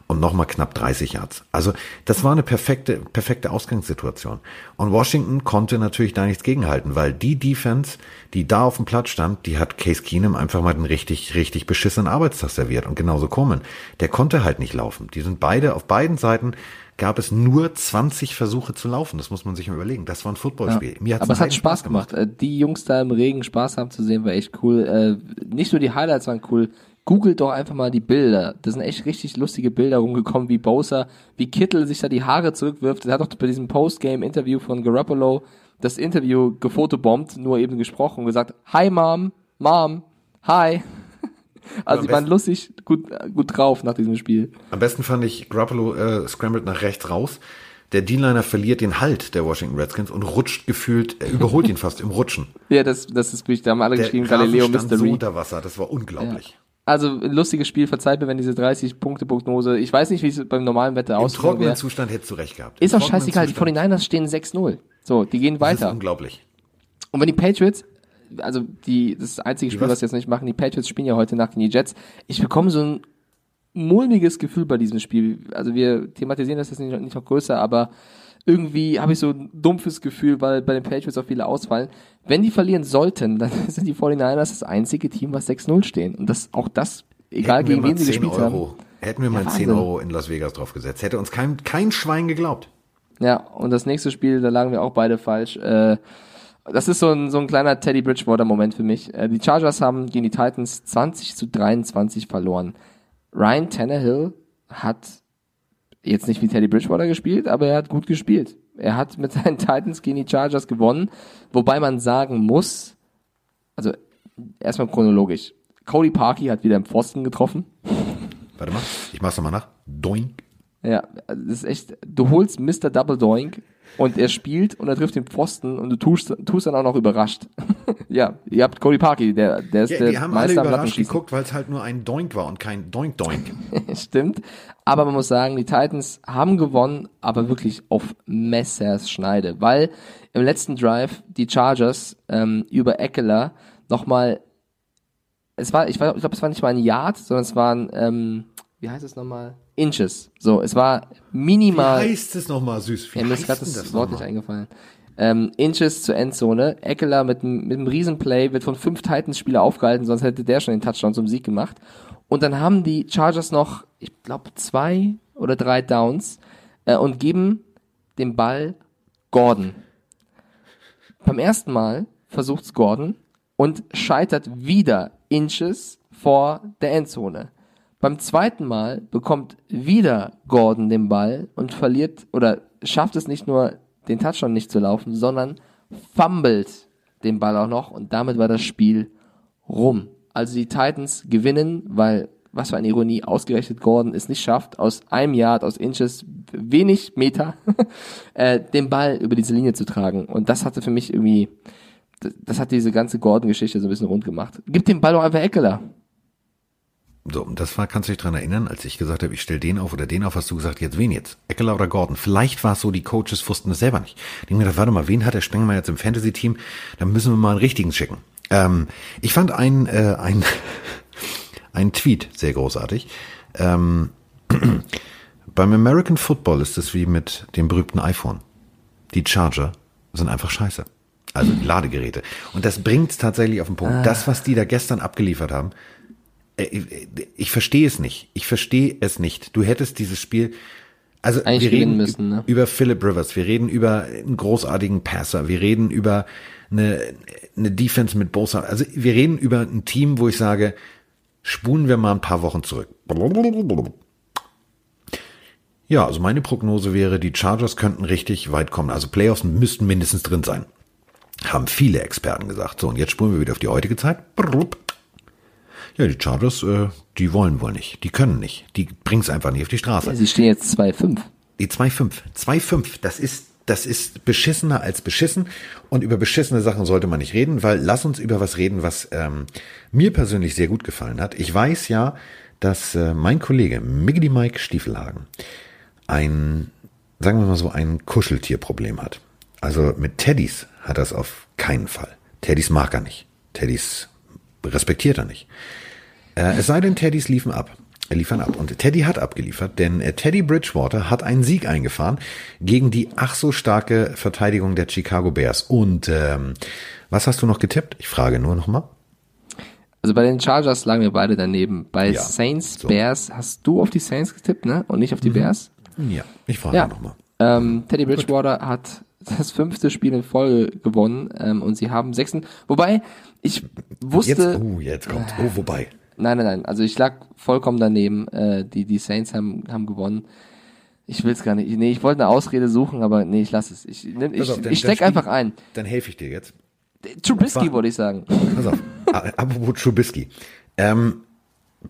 und nochmal knapp 30 Yards. Also das war eine perfekte, perfekte Ausgangssituation. Und Washington konnte natürlich da nichts gegenhalten, weil die Defense, die da auf dem Platz stand, die hat Case Keenum einfach mal den richtig, richtig beschissenen Arbeitstag serviert. Und genauso Coleman. Der konnte halt nicht laufen. Die sind beide, auf beiden Seiten gab es nur 20 Versuche zu laufen. Das muss man sich mal überlegen. Das war ein Footballspiel. Mir hat's Aber es hat Spaß gemacht. Äh, Die Jungs da im Regen Spaß haben zu sehen, war echt cool. Äh, Nicht nur die Highlights waren cool. Googelt doch einfach mal die Bilder. Da sind echt richtig lustige Bilder rumgekommen, wie Bowser, wie Kittel sich da die Haare zurückwirft. Er hat doch bei diesem Postgame-Interview von Garoppolo das Interview gefotobombt, nur eben gesprochen und gesagt, Hi Mom, Mom, Hi. Also die waren lustig, gut, gut drauf nach diesem Spiel. Am besten fand ich, Garoppolo äh, scrambled nach rechts raus. Der D-Liner verliert den Halt der Washington Redskins und rutscht gefühlt, er überholt ihn fast im Rutschen. Ja, das, das ist wirklich, da haben alle Der geschrieben, Galileo stand Mystery. so unter Wasser, das war unglaublich. Also lustiges Spiel, verzeiht mir, wenn diese 30-Punkte-Prognose, ich weiß nicht, wie es beim normalen Wetter Im aussieht. trockenen Zustand hättest du recht gehabt. Ist Im auch trockenen scheißegal, die Zustand. 49ers stehen 6-0. So, die gehen Das ist weiter. unglaublich. Und wenn die Patriots, also die, das einzige Spiel, was? was sie jetzt nicht machen, die Patriots spielen ja heute Nacht gegen die Jets. Ich bekomme so ein mulmiges Gefühl bei diesem Spiel. Also wir thematisieren das jetzt nicht, nicht noch größer, aber irgendwie habe ich so ein dumpfes Gefühl, weil bei den Patriots auch viele ausfallen. Wenn die verlieren sollten, dann sind die 49ers das einzige Team, was 6-0 stehen. Und das, auch das, egal Hätten gegen wen sie 10 gespielt Euro, haben. Hätten wir mal Ja, 10 Wahnsinn. Euro in Las Vegas drauf gesetzt. Hätte uns kein, kein Schwein geglaubt. Ja, und das nächste Spiel, da lagen wir auch beide falsch. Äh, das ist so ein, so ein kleiner Teddy Bridgewater-Moment für mich. Äh, die Chargers haben gegen die Titans 20 zu 23 verloren. Ryan Tannehill hat jetzt nicht wie Teddy Bridgewater gespielt, aber er hat gut gespielt. Er hat mit seinen Titans gegen die Chargers gewonnen, wobei man sagen muss, also erstmal chronologisch. Cody Parkey hat wieder im Pfosten getroffen. Warte mal, ich mach's nochmal nach. Doink. Ja, das ist echt, du holst Mr. Double Doink und er spielt und er trifft den Pfosten und du tust, tust dann auch noch überrascht. ja, ihr habt Cody Parkey, der, der ist Ja, der die haben alle Meister überrascht Lattenschießen. geguckt, weil es halt nur ein Doink war und kein Doink Doink. Stimmt. Aber man muss sagen, die Titans haben gewonnen, aber wirklich auf Messerschneide, weil im letzten Drive die Chargers ähm, über Eckler nochmal, es war, ich, war- ich glaube, es war nicht mal ein Yard, sondern es waren, ähm, wie heißt es nochmal? Inches. So, es war minimal. Wie heißt es nochmal, süß? Wie Ja, mir ist gerade das, das Wort nicht eingefallen. Ähm, Inches zur Endzone. Eckler mit, einem- mit einem Riesenplay wird von fünf Titans-Spieler aufgehalten, sonst hätte der schon den Touchdown zum Sieg gemacht. Und dann haben die Chargers noch, ich glaube, zwei oder drei Downs äh, und geben den Ball Gordon. Beim ersten Mal versucht's Gordon und scheitert wieder Inches vor der Endzone. Beim zweiten Mal bekommt wieder Gordon den Ball und verliert oder schafft es nicht nur, den Touchdown nicht zu laufen, sondern fummelt den Ball auch noch und damit war das Spiel rum. Also die Titans gewinnen, weil, was für eine Ironie, ausgerechnet Gordon es nicht schafft, aus einem Yard, aus Inches, wenig Meter, äh, den Ball über diese Linie zu tragen. Und das hatte für mich irgendwie, das, das hat diese ganze Gordon-Geschichte so ein bisschen rund gemacht. Gib den Ball doch einfach Eckler. So, und das war, kannst du dich dran erinnern, als ich gesagt habe, ich stell den auf oder den auf, hast du gesagt, jetzt wen jetzt? Eckler oder Gordon? Vielleicht war es so, die Coaches wussten es selber nicht. Ich denke mir, gedacht, warte mal, wen hat der Spengler jetzt im Fantasy-Team? Dann müssen wir mal einen richtigen schicken. Ähm, ich fand ein, äh, ein, ein Tweet sehr großartig. Ähm, beim American Football ist es wie mit dem berühmten iPhone. Die Charger sind einfach scheiße. Also die Ladegeräte. Und das bringt's tatsächlich auf den Punkt. Das, was die da gestern abgeliefert haben, ich verstehe es nicht. Ich verstehe es nicht. Du hättest dieses Spiel, also Eigentlich wir reden müssen, ne? über Philip Rivers, wir reden über einen großartigen Passer, wir reden über eine, eine Defense mit Bosa. Also wir reden über ein Team, wo ich sage, spulen wir mal ein paar Wochen zurück. Ja, also meine Prognose wäre, die Chargers könnten richtig weit kommen. Also Playoffs müssten mindestens drin sein. Haben viele Experten gesagt. So, und jetzt spulen wir wieder auf die heutige Zeit. Ja, die Chargers, äh, die wollen wohl nicht. Die können nicht. Die bringen's einfach nicht auf die Straße. Sie stehen jetzt 2-5. Die 2,5. 2,5, das ist, das ist beschissener als beschissen. Und über beschissene Sachen sollte man nicht reden, weil lass uns über was reden, was ähm, mir persönlich sehr gut gefallen hat. Ich weiß ja, dass äh, mein Kollege Miggity Mike Stiefelhagen ein, sagen wir mal so, ein Kuscheltierproblem hat. Also mit Teddys hat er es auf keinen Fall. Teddys mag er nicht. Teddys respektiert er nicht. Äh, es sei denn, Teddys liefen ab. Liefern ab. Und Teddy hat abgeliefert, denn äh, Teddy Bridgewater hat einen Sieg eingefahren gegen die ach so starke Verteidigung der Chicago Bears. Und ähm, was hast du noch getippt? Ich frage nur nochmal. Also bei den Chargers lagen wir beide daneben. Bei Ja, Saints, so. Bears, hast du auf die Saints getippt, ne? Und nicht auf die Bears? Ja, ich frage Ja. nochmal. Ähm, Teddy Bridgewater hat das fünfte Spiel in Folge gewonnen ähm, und sie haben sechsten. Wobei ich wusste, Jetzt, oh, jetzt kommt. Oh, wobei. Nein, nein, nein. Also ich lag vollkommen daneben. Äh, die die Saints haben haben gewonnen. Ich will's gar nicht. Nee, ich wollte eine Ausrede suchen, aber nee, ich lass es. Ich, ich, Pass auf, dann- ich steck einfach ein. Dann helfe ich dir jetzt. Trubisky wollte ich sagen. Pass auf. A- Apropos Trubisky. Ähm,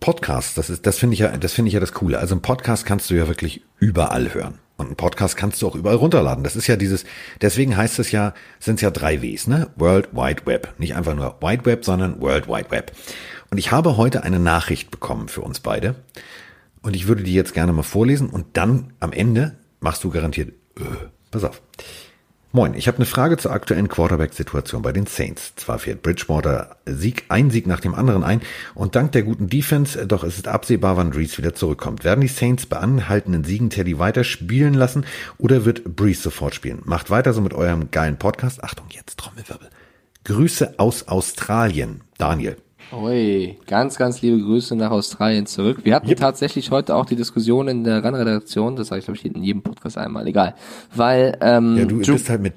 Podcast, das ist, das finde ich ja, das finde ich ja das Coole. Also ein Podcast kannst du ja wirklich überall hören. Und einen Podcast kannst du auch überall runterladen. Das ist ja dieses, deswegen heißt es ja, sind es ja drei Ws, ne? World Wide Web. Nicht einfach nur Wide Web, sondern World Wide Web. Und ich habe heute eine Nachricht bekommen für uns beide. Und ich würde die jetzt gerne mal vorlesen und dann am Ende machst du garantiert, äh, pass auf. Moin, ich habe eine Frage zur aktuellen Quarterback-Situation bei den Saints. Zwar fährt Bridgewater Sieg, ein Sieg nach dem anderen ein und dank der guten Defense, doch es ist absehbar, wann Brees wieder zurückkommt. Werden die Saints bei anhaltenden Siegen Teddy weiter spielen lassen oder wird Brees sofort spielen? Macht weiter so mit eurem geilen Podcast. Achtung, jetzt Trommelwirbel. Grüße aus Australien. Daniel. Ui, ganz, ganz liebe Grüße nach Australien zurück. Wir hatten Yep. tatsächlich heute auch die Diskussion in der RAN-Redaktion, das sage ich glaube ich in jedem Podcast einmal, egal. Weil ähm, Ja, du Drew- bist halt mit,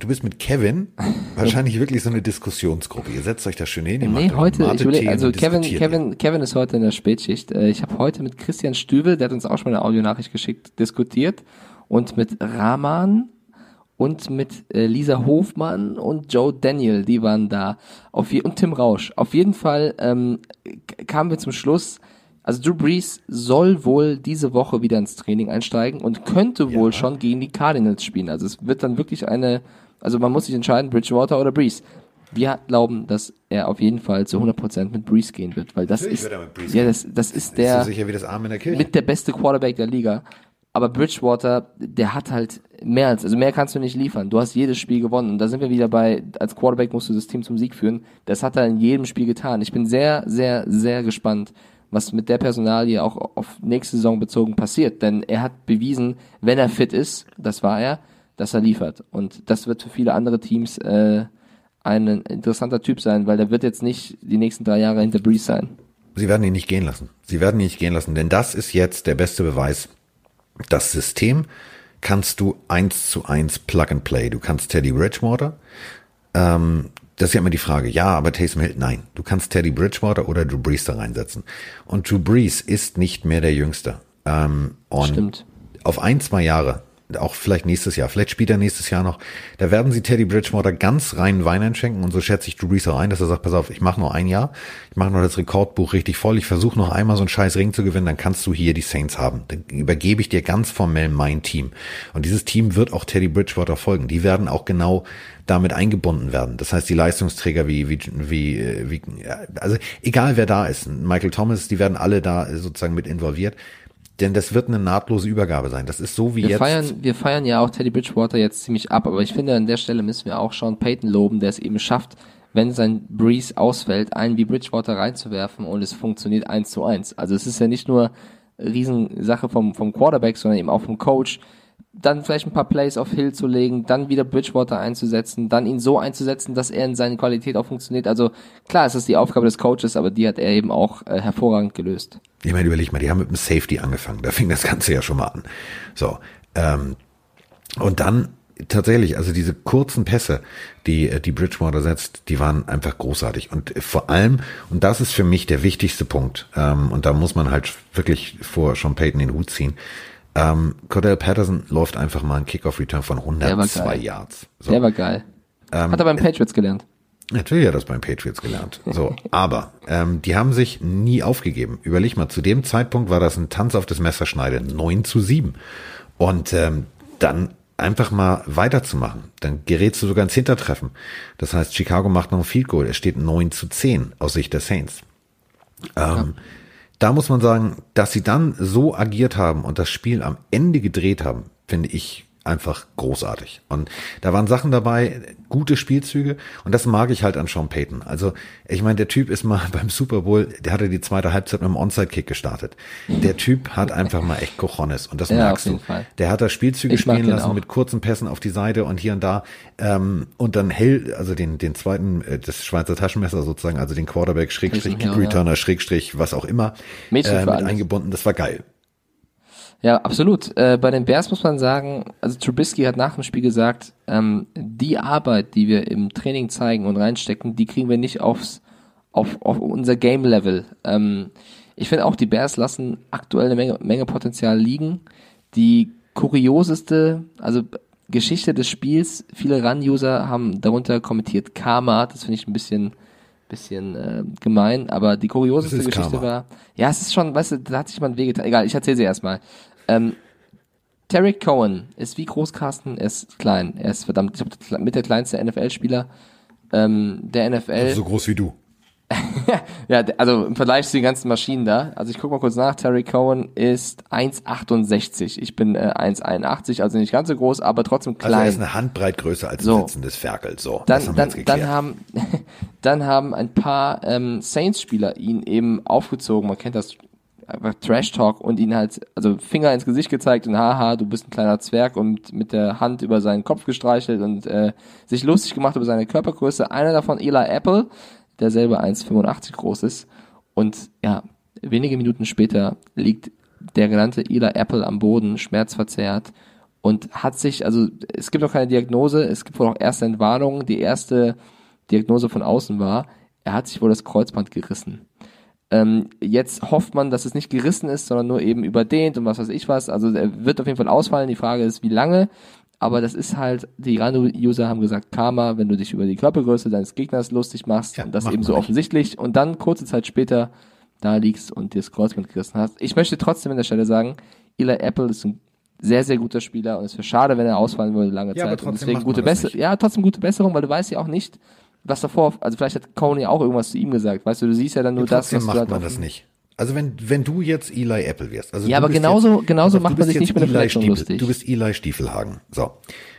du bist mit Kevin wahrscheinlich wirklich so eine Diskussionsgruppe. Ihr setzt euch da schön hin. ihr Nee, heute, ich überlege, also Kevin. Kevin, Kevin ist heute in der Spätschicht. Äh, Ich habe heute mit Christian Stübel, der hat uns auch schon mal eine Audionachricht geschickt, diskutiert und mit Rahman und mit äh, Lisa Hofmann und Joe Daniel, die waren da. Auf je und Tim Rausch. Auf jeden Fall ähm, kamen wir zum Schluss, also Drew Brees soll wohl diese Woche wieder ins Training einsteigen und könnte wohl schon gegen die Cardinals spielen. Also es wird dann wirklich eine, also man muss sich entscheiden, Bridgewater oder Brees. Wir glauben, dass er auf jeden Fall zu 100% mit Brees gehen wird, weil das Natürlich ist, wird er mit Brees ja, das, das ist Ist der, so sicher wie das Arm in der Kirche. mit der beste Quarterback der Liga. Aber Bridgewater, der hat halt mehr als, also mehr kannst du nicht liefern. Du hast jedes Spiel gewonnen. Und da sind wir wieder bei, als Quarterback musst du das Team zum Sieg führen. Das hat er in jedem Spiel getan. Ich bin sehr, sehr, sehr gespannt, was mit der Personalie auch auf nächste Saison bezogen passiert. Denn er hat bewiesen, wenn er fit ist, das war er, dass er liefert. Und das wird für viele andere Teams äh, ein interessanter Typ sein, weil der wird jetzt nicht die nächsten drei Jahre hinter Breeze sein. Sie werden ihn nicht gehen lassen. Sie werden ihn nicht gehen lassen, denn das ist jetzt der beste Beweis. Das System kannst du eins zu eins Plug and Play. Du kannst Teddy Bridgewater. Ähm, das ist ja immer die Frage. Ja, aber Taysom Hill, nein. Du kannst Teddy Bridgewater oder Drew Brees da reinsetzen. Und Drew Brees ist nicht mehr der Jüngste. Ähm, und Stimmt. auf ein, zwei Jahre, auch vielleicht nächstes Jahr, vielleicht spielt er nächstes Jahr noch, da werden sie Teddy Bridgewater ganz reinen Wein einschenken und so schätze ich Drew Brees auch ein, dass er sagt, pass auf, ich mache noch ein Jahr, ich mache noch das Rekordbuch richtig voll, ich versuche noch einmal so einen scheiß Ring zu gewinnen, dann kannst du hier die Saints haben. Dann übergebe ich dir ganz formell mein Team. Und dieses Team wird auch Teddy Bridgewater folgen. Die werden auch genau damit eingebunden werden. Das heißt, die Leistungsträger wie, wie, wie, äh, wie also egal wer da ist, Michael Thomas, die werden alle da sozusagen mit involviert. Denn das wird eine nahtlose Übergabe sein. Das ist so wie Wir jetzt. feiern, wir feiern ja auch Teddy Bridgewater jetzt ziemlich ab, aber ich finde, an der Stelle müssen wir auch Sean Payton loben, der es eben schafft, wenn sein Breeze ausfällt, einen wie Bridgewater reinzuwerfen und es funktioniert eins zu eins. Also es ist ja nicht nur Riesensache vom, vom Quarterback, sondern eben auch vom Coach. Dann vielleicht ein paar Plays auf Hill zu legen, dann wieder Bridgewater einzusetzen, dann ihn so einzusetzen, dass er in seine Qualität auch funktioniert. Also klar, es ist die Aufgabe des Coaches, aber die hat er eben auch äh, hervorragend gelöst. Ich meine, überleg mal, die haben mit dem Safety angefangen. Da fing das Ganze ja schon mal an. So. Ähm, und dann tatsächlich, also diese kurzen Pässe, die äh, die Bridgewater setzt, die waren einfach großartig. Und vor allem, und das ist für mich der wichtigste Punkt, ähm, und da muss man halt wirklich vor Sean Payton den Hut ziehen. Ähm, Cordell Patterson läuft einfach mal einen Kickoff-Return von Der war 102 geil. Yards. So. Der war geil. Ähm, hat er beim Patriots gelernt. Natürlich hat er das beim Patriots gelernt. So, aber ähm, die haben sich nie aufgegeben. Überleg mal, zu dem Zeitpunkt war das ein Tanz auf das Messerschneide, 9 zu 7. Und ähm, dann einfach mal weiterzumachen. Dann gerätst du sogar ins Hintertreffen. Das heißt, Chicago macht noch ein Field Goal. Es steht 9 zu 10 aus Sicht der Saints. Ähm, Da muss man sagen, dass sie dann so agiert haben und das Spiel am Ende gedreht haben, finde ich einfach großartig. Und da waren Sachen dabei, gute Spielzüge und das mag ich halt an Sean Payton. Also ich meine, der Typ ist mal beim Super Bowl, der hatte die zweite Halbzeit mit einem Onside-Kick gestartet. Der Typ hat einfach mal echt Cojones und das Ja, merkst du. Fall. Der hat da Spielzüge Ich spielen lassen auch. mit kurzen Pässen auf die Seite und hier und da ähm, und dann hell, also den den zweiten, äh, das Schweizer Taschenmesser sozusagen, also den Quarterback Schrägstrich Kick ja. Returner Schrägstrich was auch immer äh, mit eingebunden. Das war geil. Ja, absolut. Äh, bei den Bears muss man sagen, also Trubisky hat nach dem Spiel gesagt, ähm, die Arbeit, die wir im Training zeigen und reinstecken, die kriegen wir nicht aufs, auf, auf unser Game-Level. Ähm, ich finde auch, die Bears lassen aktuell eine Menge, Menge Potenzial liegen. Die kurioseste, also Geschichte des Spiels, viele Run-User haben darunter kommentiert Karma, das finde ich ein bisschen, bisschen äh, gemein, aber die kurioseste Geschichte Karma. war, ja, es ist schon, weißt du, da hat sich jemand wehgetan. Egal, ich erzähle sie erstmal. Ähm, Tarek Cohen ist wie groß Carsten, er ist klein. Er ist verdammt, ich glaube, mit der kleinste NFL-Spieler ähm, der NFL. Also so groß wie du. ja, also im Vergleich zu den ganzen Maschinen da. Also ich gucke mal kurz nach. Terry Cohen ist 1,68. Ich bin äh, 1,81, also nicht ganz so groß, aber trotzdem Also er klein. ist eine Handbreit größer als So. ein sitzendes Ferkel. So, das dann, haben dann, dann haben dann haben ein paar ähm, Saints-Spieler ihn eben aufgezogen. Man kennt das einfach Trash Talk und ihn halt also Finger ins Gesicht gezeigt und haha, du bist ein kleiner Zwerg und mit der Hand über seinen Kopf gestreichelt und äh, sich lustig gemacht über seine Körpergröße. Einer davon Eli Apple, der selber 1,85 groß ist und ja, wenige Minuten später liegt der genannte Eli Apple am Boden, schmerzverzerrt und hat sich, also es gibt noch keine Diagnose, es gibt wohl auch erste Entwarnungen. Die erste Diagnose von außen war, er hat sich wohl das Kreuzband gerissen. Ähm, jetzt hofft man, dass es nicht gerissen ist, sondern nur eben überdehnt und was weiß ich was. Also er wird auf jeden Fall ausfallen. Die Frage ist, wie lange. Aber das ist halt, die Rando-User haben gesagt, Karma, wenn du dich über die Körpergröße deines Gegners lustig machst Ja, und das macht eben so nicht. offensichtlich und dann kurze Zeit später da liegst und dir das Kreuzband gerissen hast. Ich möchte trotzdem an der Stelle sagen, Eli Apple ist ein sehr, sehr guter Spieler und es wäre schade, wenn er ausfallen würde lange Ja, aber Zeit. und trotzdem deswegen gute das Besserung. nicht. Ja, trotzdem gute Besserung, weil du weißt ja auch nicht, was davor, also vielleicht hat Coney auch irgendwas zu ihm gesagt. Weißt du, du siehst ja dann nur das, Trotzdem was du macht halt man das nicht. Also wenn, wenn du jetzt Eli Apple wärst. Also Ja, aber genauso- jetzt, genauso macht man sich nicht mit Eli Verletzung Stiefel- lustig. Du bist Eli Stiefelhagen. So.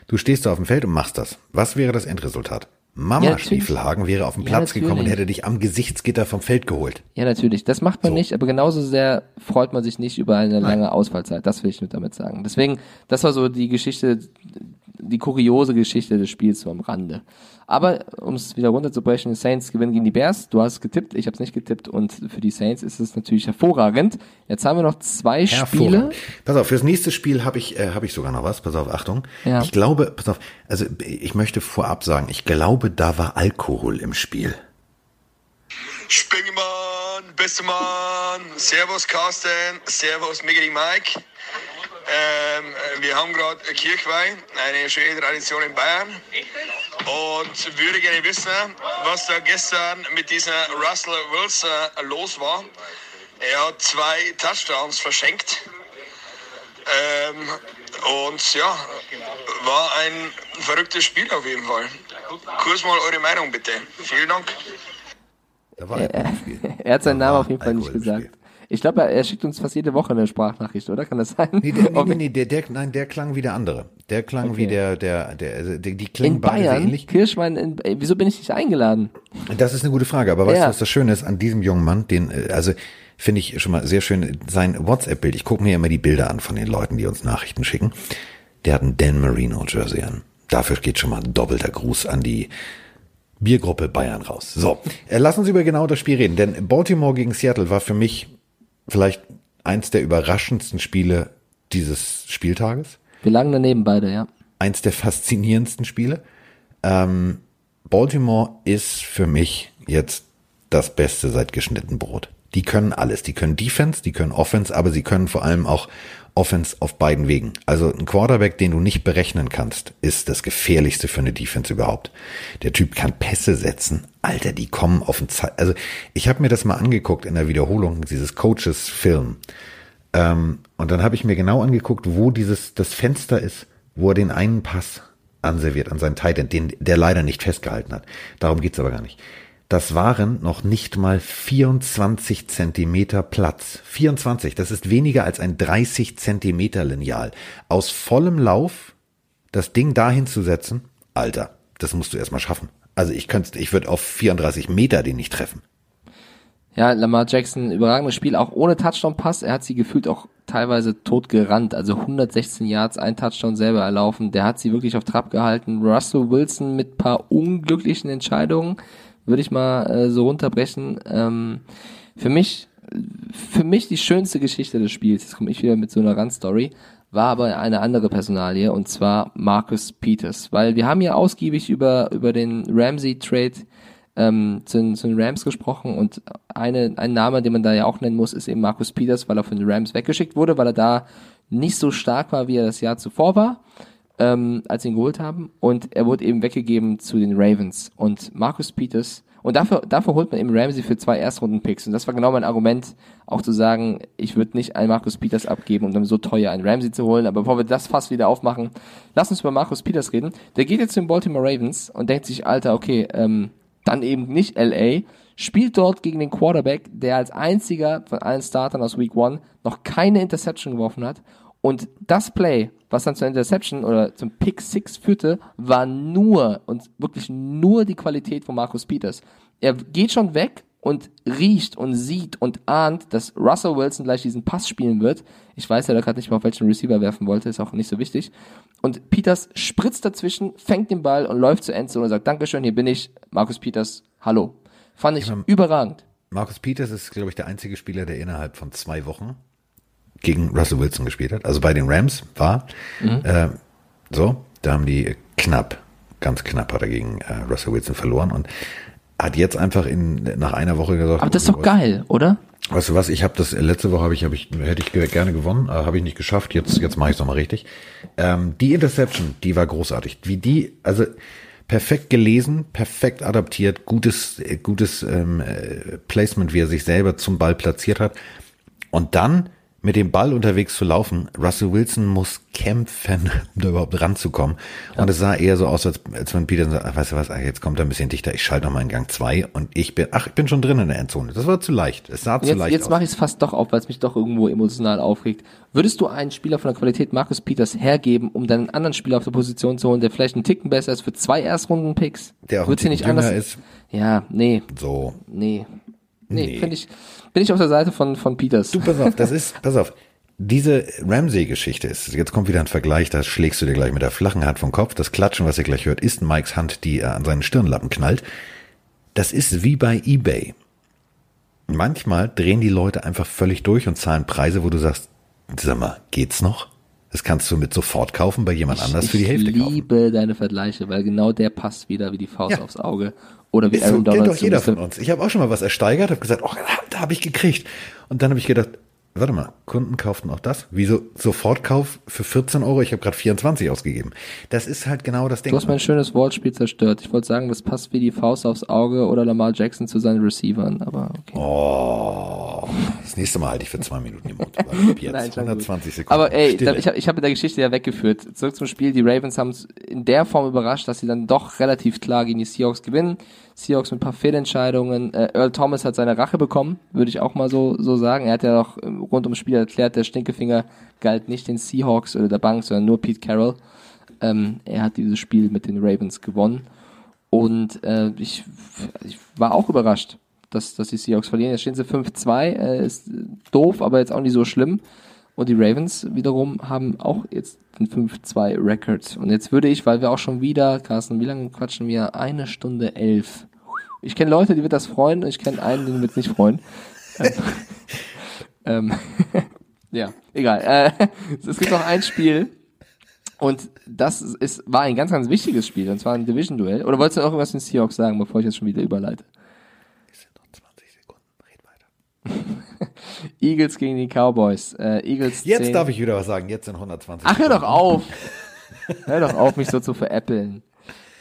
Du stehst da auf dem Feld und machst das. Was wäre das Endresultat? Mama Ja. Stiefelhagen wäre auf den Ja, Platz gekommen und hätte dich am Gesichtsgitter vom Feld geholt. Ja, natürlich. Das macht man So. nicht, aber genauso sehr freut man sich nicht über eine lange Ausfallzeit. Das will ich nur damit sagen. Deswegen, das war so die Geschichte, die kuriose Geschichte des Spiels so am Rande. Aber um es wieder runterzubrechen, die Saints gewinnen gegen die Bears. Du hast es getippt, ich habe es nicht getippt und für die Saints ist es natürlich hervorragend. Jetzt haben wir noch zwei Spiele. Pass auf, fürs nächste Spiel habe ich, äh, habe ich sogar noch was. Pass auf, Achtung. Ja. Ich glaube, pass auf, also ich möchte vorab sagen, ich glaube, da war Alkohol im Spiel. Spingemann, beste Mann, Servus Carsten, Servus Miggity Mike. Ähm, äh, wir haben gerade Kirchweih, eine schöne Tradition in Bayern. Und würde gerne wissen, was da gestern mit dieser Russell Wilson los war. Er hat zwei Touchdowns verschenkt. Ähm, und ja, war ein verrücktes Spiel auf jeden Fall. Kurz mal eure Meinung bitte. Vielen Dank. Er hat seinen Namen auf jeden Fall nicht gesagt. Ich glaube, er, er schickt uns fast jede Woche eine Sprachnachricht, oder? Kann das sein? Nee, der, nee, nee, nee, der, der, nein, der klang wie der andere. Der klang Okay. wie der, der, der, also die, klingen in beide Bayern, ähnlich. Kirschwein, in, wieso bin ich nicht eingeladen? Das ist eine gute Frage, aber weißt Ja. du, was das Schöne ist an diesem jungen Mann, den, äh, also finde ich schon mal sehr schön, sein WhatsApp-Bild, ich gucke mir immer die Bilder an von den Leuten, die uns Nachrichten schicken. Der hat ein Dan Marino Jersey an. Dafür geht schon mal ein doppelter Gruß an die Biergruppe Bayern raus. So, äh, lass uns über genau das Spiel reden, denn Baltimore gegen Seattle war für mich vielleicht eins der überraschendsten Spiele dieses Spieltages Wir lagen daneben beide, ja. eins der faszinierendsten Spiele. Ähm, Baltimore ist für mich jetzt das Beste seit geschnitten Brot. Die können alles. Die können Defense, die können Offense, aber sie können vor allem auch Offense auf beiden Wegen. Also ein Quarterback, den du nicht berechnen kannst, ist das gefährlichste für eine Defense überhaupt. Der Typ kann Pässe setzen. Alter, die kommen auf den Zeit. Also ich habe mir das mal angeguckt in der Wiederholung dieses Coaches Film. Ähm, und dann habe ich mir genau angeguckt, wo dieses das Fenster ist, wo er den einen Pass anserviert an seinen Titan, den der leider nicht festgehalten hat. Darum geht's aber gar nicht. Das waren noch nicht mal 24 Zentimeter Platz. 24, das ist weniger als ein 30 Zentimeter Lineal. Aus vollem Lauf das Ding dahin zu setzen, Alter, das musst du erstmal schaffen. Also ich könnte, ich würde auf 34 Meter den nicht treffen. Ja, Lamar Jackson, überragendes Spiel, auch ohne Touchdown-Pass. Er hat sie gefühlt auch teilweise tot gerannt. Also 116 Yards, ein Touchdown selber erlaufen. Der hat sie wirklich auf Trab gehalten. Russell Wilson mit paar unglücklichen Entscheidungen, würde ich mal äh, so runterbrechen. Ähm, für mich, für mich die schönste Geschichte des Spiels, jetzt komme ich wieder mit so einer Randstory, war aber eine andere Personalie und zwar Marcus Peters. Weil wir haben ja ausgiebig über, über den Ramsey-Trade ähm, zu, zu den Rams gesprochen und eine, ein Name, den man da ja auch nennen muss, ist eben Marcus Peters, weil er von den Rams weggeschickt wurde, weil er da nicht so stark war, wie er das Jahr zuvor war, ähm, als sie ihn geholt haben. Und er wurde eben weggegeben zu den Ravens. Und Marcus Peters, und dafür, dafür holt man eben Ramsey für zwei Erstrunden-Picks. Und das war genau mein Argument, auch zu sagen, ich würde nicht einen Marcus Peters abgeben, um dann so teuer einen Ramsey zu holen. Aber bevor wir das fast wieder aufmachen, lass uns über Marcus Peters reden. Der geht jetzt zu den Baltimore Ravens und denkt sich, Alter, okay, ähm, dann eben nicht LA. spielt dort gegen den Quarterback, der als einziger von allen Startern aus Week One noch keine Interception geworfen hat. Und das Play, was dann zur Interception oder zum Pick Six führte, war nur und wirklich nur die Qualität von Marcus Peters. Er geht schon weg und riecht und sieht und ahnt, dass Russell Wilson gleich diesen Pass spielen wird. Ich weiß ja da gerade nicht mal, auf welchen Receiver werfen wollte, ist auch nicht so wichtig. Und Peters spritzt dazwischen, fängt den Ball und läuft zur Endzone und sagt, Dankeschön, hier bin ich, Marcus Peters, hallo. Fand ich überragend. Marcus Peters ist, glaube ich, der einzige Spieler, der innerhalb von zwei Wochen gegen Russell Wilson gespielt hat. Also bei den Rams war äh, so, da haben die knapp, ganz knapp hat er gegen äh, Russell Wilson verloren und hat jetzt einfach in nach einer Woche gesagt, Aber das ist doch geil, oder? Weißt du was, ich habe das letzte Woche habe ich, hab ich hätte ich ge- gerne gewonnen, äh, habe ich nicht geschafft. Jetzt jetzt mache ich es nochmal richtig. Ähm, die Interception, die war großartig. Wie die, also perfekt gelesen, perfekt adaptiert, gutes äh, gutes ähm, äh, Placement, wie er sich selber zum Ball platziert hat. Und dann mit dem Ball unterwegs zu laufen. Russell Wilson muss kämpfen, um da überhaupt ranzukommen. Und es sah eher so aus, als, als wenn Peterson sagt, ach, weißt du was, ach, jetzt kommt er ein bisschen dichter, ich schalte noch mal in Gang zwei und ich bin, ach, ich bin schon drin in der Endzone. Das war zu leicht. Es sah zu Jetzt, leicht jetzt aus. mache ich es fast doch auf, weil es mich doch irgendwo emotional aufregt. Würdest du einen Spieler von der Qualität Marcus Peters hergeben, um dann einen anderen Spieler auf der Position zu holen, der vielleicht einen Ticken besser ist für zwei Erstrunden-Picks? Der auch ein Ticken nicht anders? ist. Ja, nee, So. nee. Nee, Nee. finde ich, bin ich auf der Seite von, von Peters. Du, pass auf, das ist, pass auf. Diese Ramsey-Geschichte ist, jetzt kommt wieder ein Vergleich, da schlägst du dir gleich mit der flachen Hand vom Kopf. Das Klatschen, was ihr gleich hört, ist Mikes Hand, die er an seinen Stirnlappen knallt. Das ist wie bei eBay. Manchmal drehen die Leute einfach völlig durch und zahlen Preise, wo du sagst, sag mal, geht's noch? Das kannst du mit sofort kaufen, bei jemand anders für die Hälfte ich kaufen. liebe deine Vergleiche, weil genau der passt wieder wie die Faust Ja. aufs Auge. Oder wie Ist so, Aaron kennt Donald doch jeder von uns. Ich habe auch schon mal was ersteigert, habe gesagt, oh, da habe ich gekriegt. Und dann habe ich gedacht, warte mal, Kunden kauften auch das? Wieso Sofortkauf für 14 Euro? Ich habe gerade 24 ausgegeben. Das ist halt genau das Ding. Du hast mein schönes Wortspiel zerstört. Ich wollte sagen, das passt wie die Faust aufs Auge oder Lamar Jackson zu seinen Receivern, aber okay. oh, das nächste Mal halte ich für zwei Minuten den Mund. Jetzt Nein, schon gut. 120 Sekunden. Aber ey, Stille. ich habe ich hab mit der Geschichte ja weggeführt. Zurück zum Spiel. Die Ravens haben es in der Form überrascht, dass sie dann doch relativ klar gegen die Seahawks gewinnen. Seahawks mit ein paar Fehlentscheidungen. Äh, Earl Thomas hat seine Rache bekommen, würde ich auch mal so, so sagen. Er hat ja auch ähm, rund ums Spiel erklärt, der Stinkefinger galt nicht den Seahawks oder der Bank, sondern nur Pete Carroll. Ähm, er hat dieses Spiel mit den Ravens gewonnen. Und äh, ich, ich war auch überrascht, dass, dass die Seahawks verlieren. Jetzt stehen sie 5-2, äh, ist doof, aber jetzt auch nicht so schlimm. Und die Ravens wiederum haben auch jetzt den 5-2 Record. Und jetzt würde ich, weil wir auch schon wieder, Carsten, wie lange quatschen wir? Eine Stunde elf. Ich kenne Leute, die wird das freuen und ich kenne einen, den wird es nicht freuen. ähm, ja, egal. Äh, es gibt noch ein Spiel und das ist, war ein ganz, ganz wichtiges Spiel und zwar ein Division-Duell. Oder wolltest du noch irgendwas zu den Seahawks sagen, bevor ich jetzt schon wieder überleite? 20 Sekunden, red weiter. Eagles gegen die Cowboys. Äh, Eagles Jetzt 10. darf ich wieder was sagen. Jetzt sind 120 Ach, hör doch auf. hör doch auf, mich so zu veräppeln.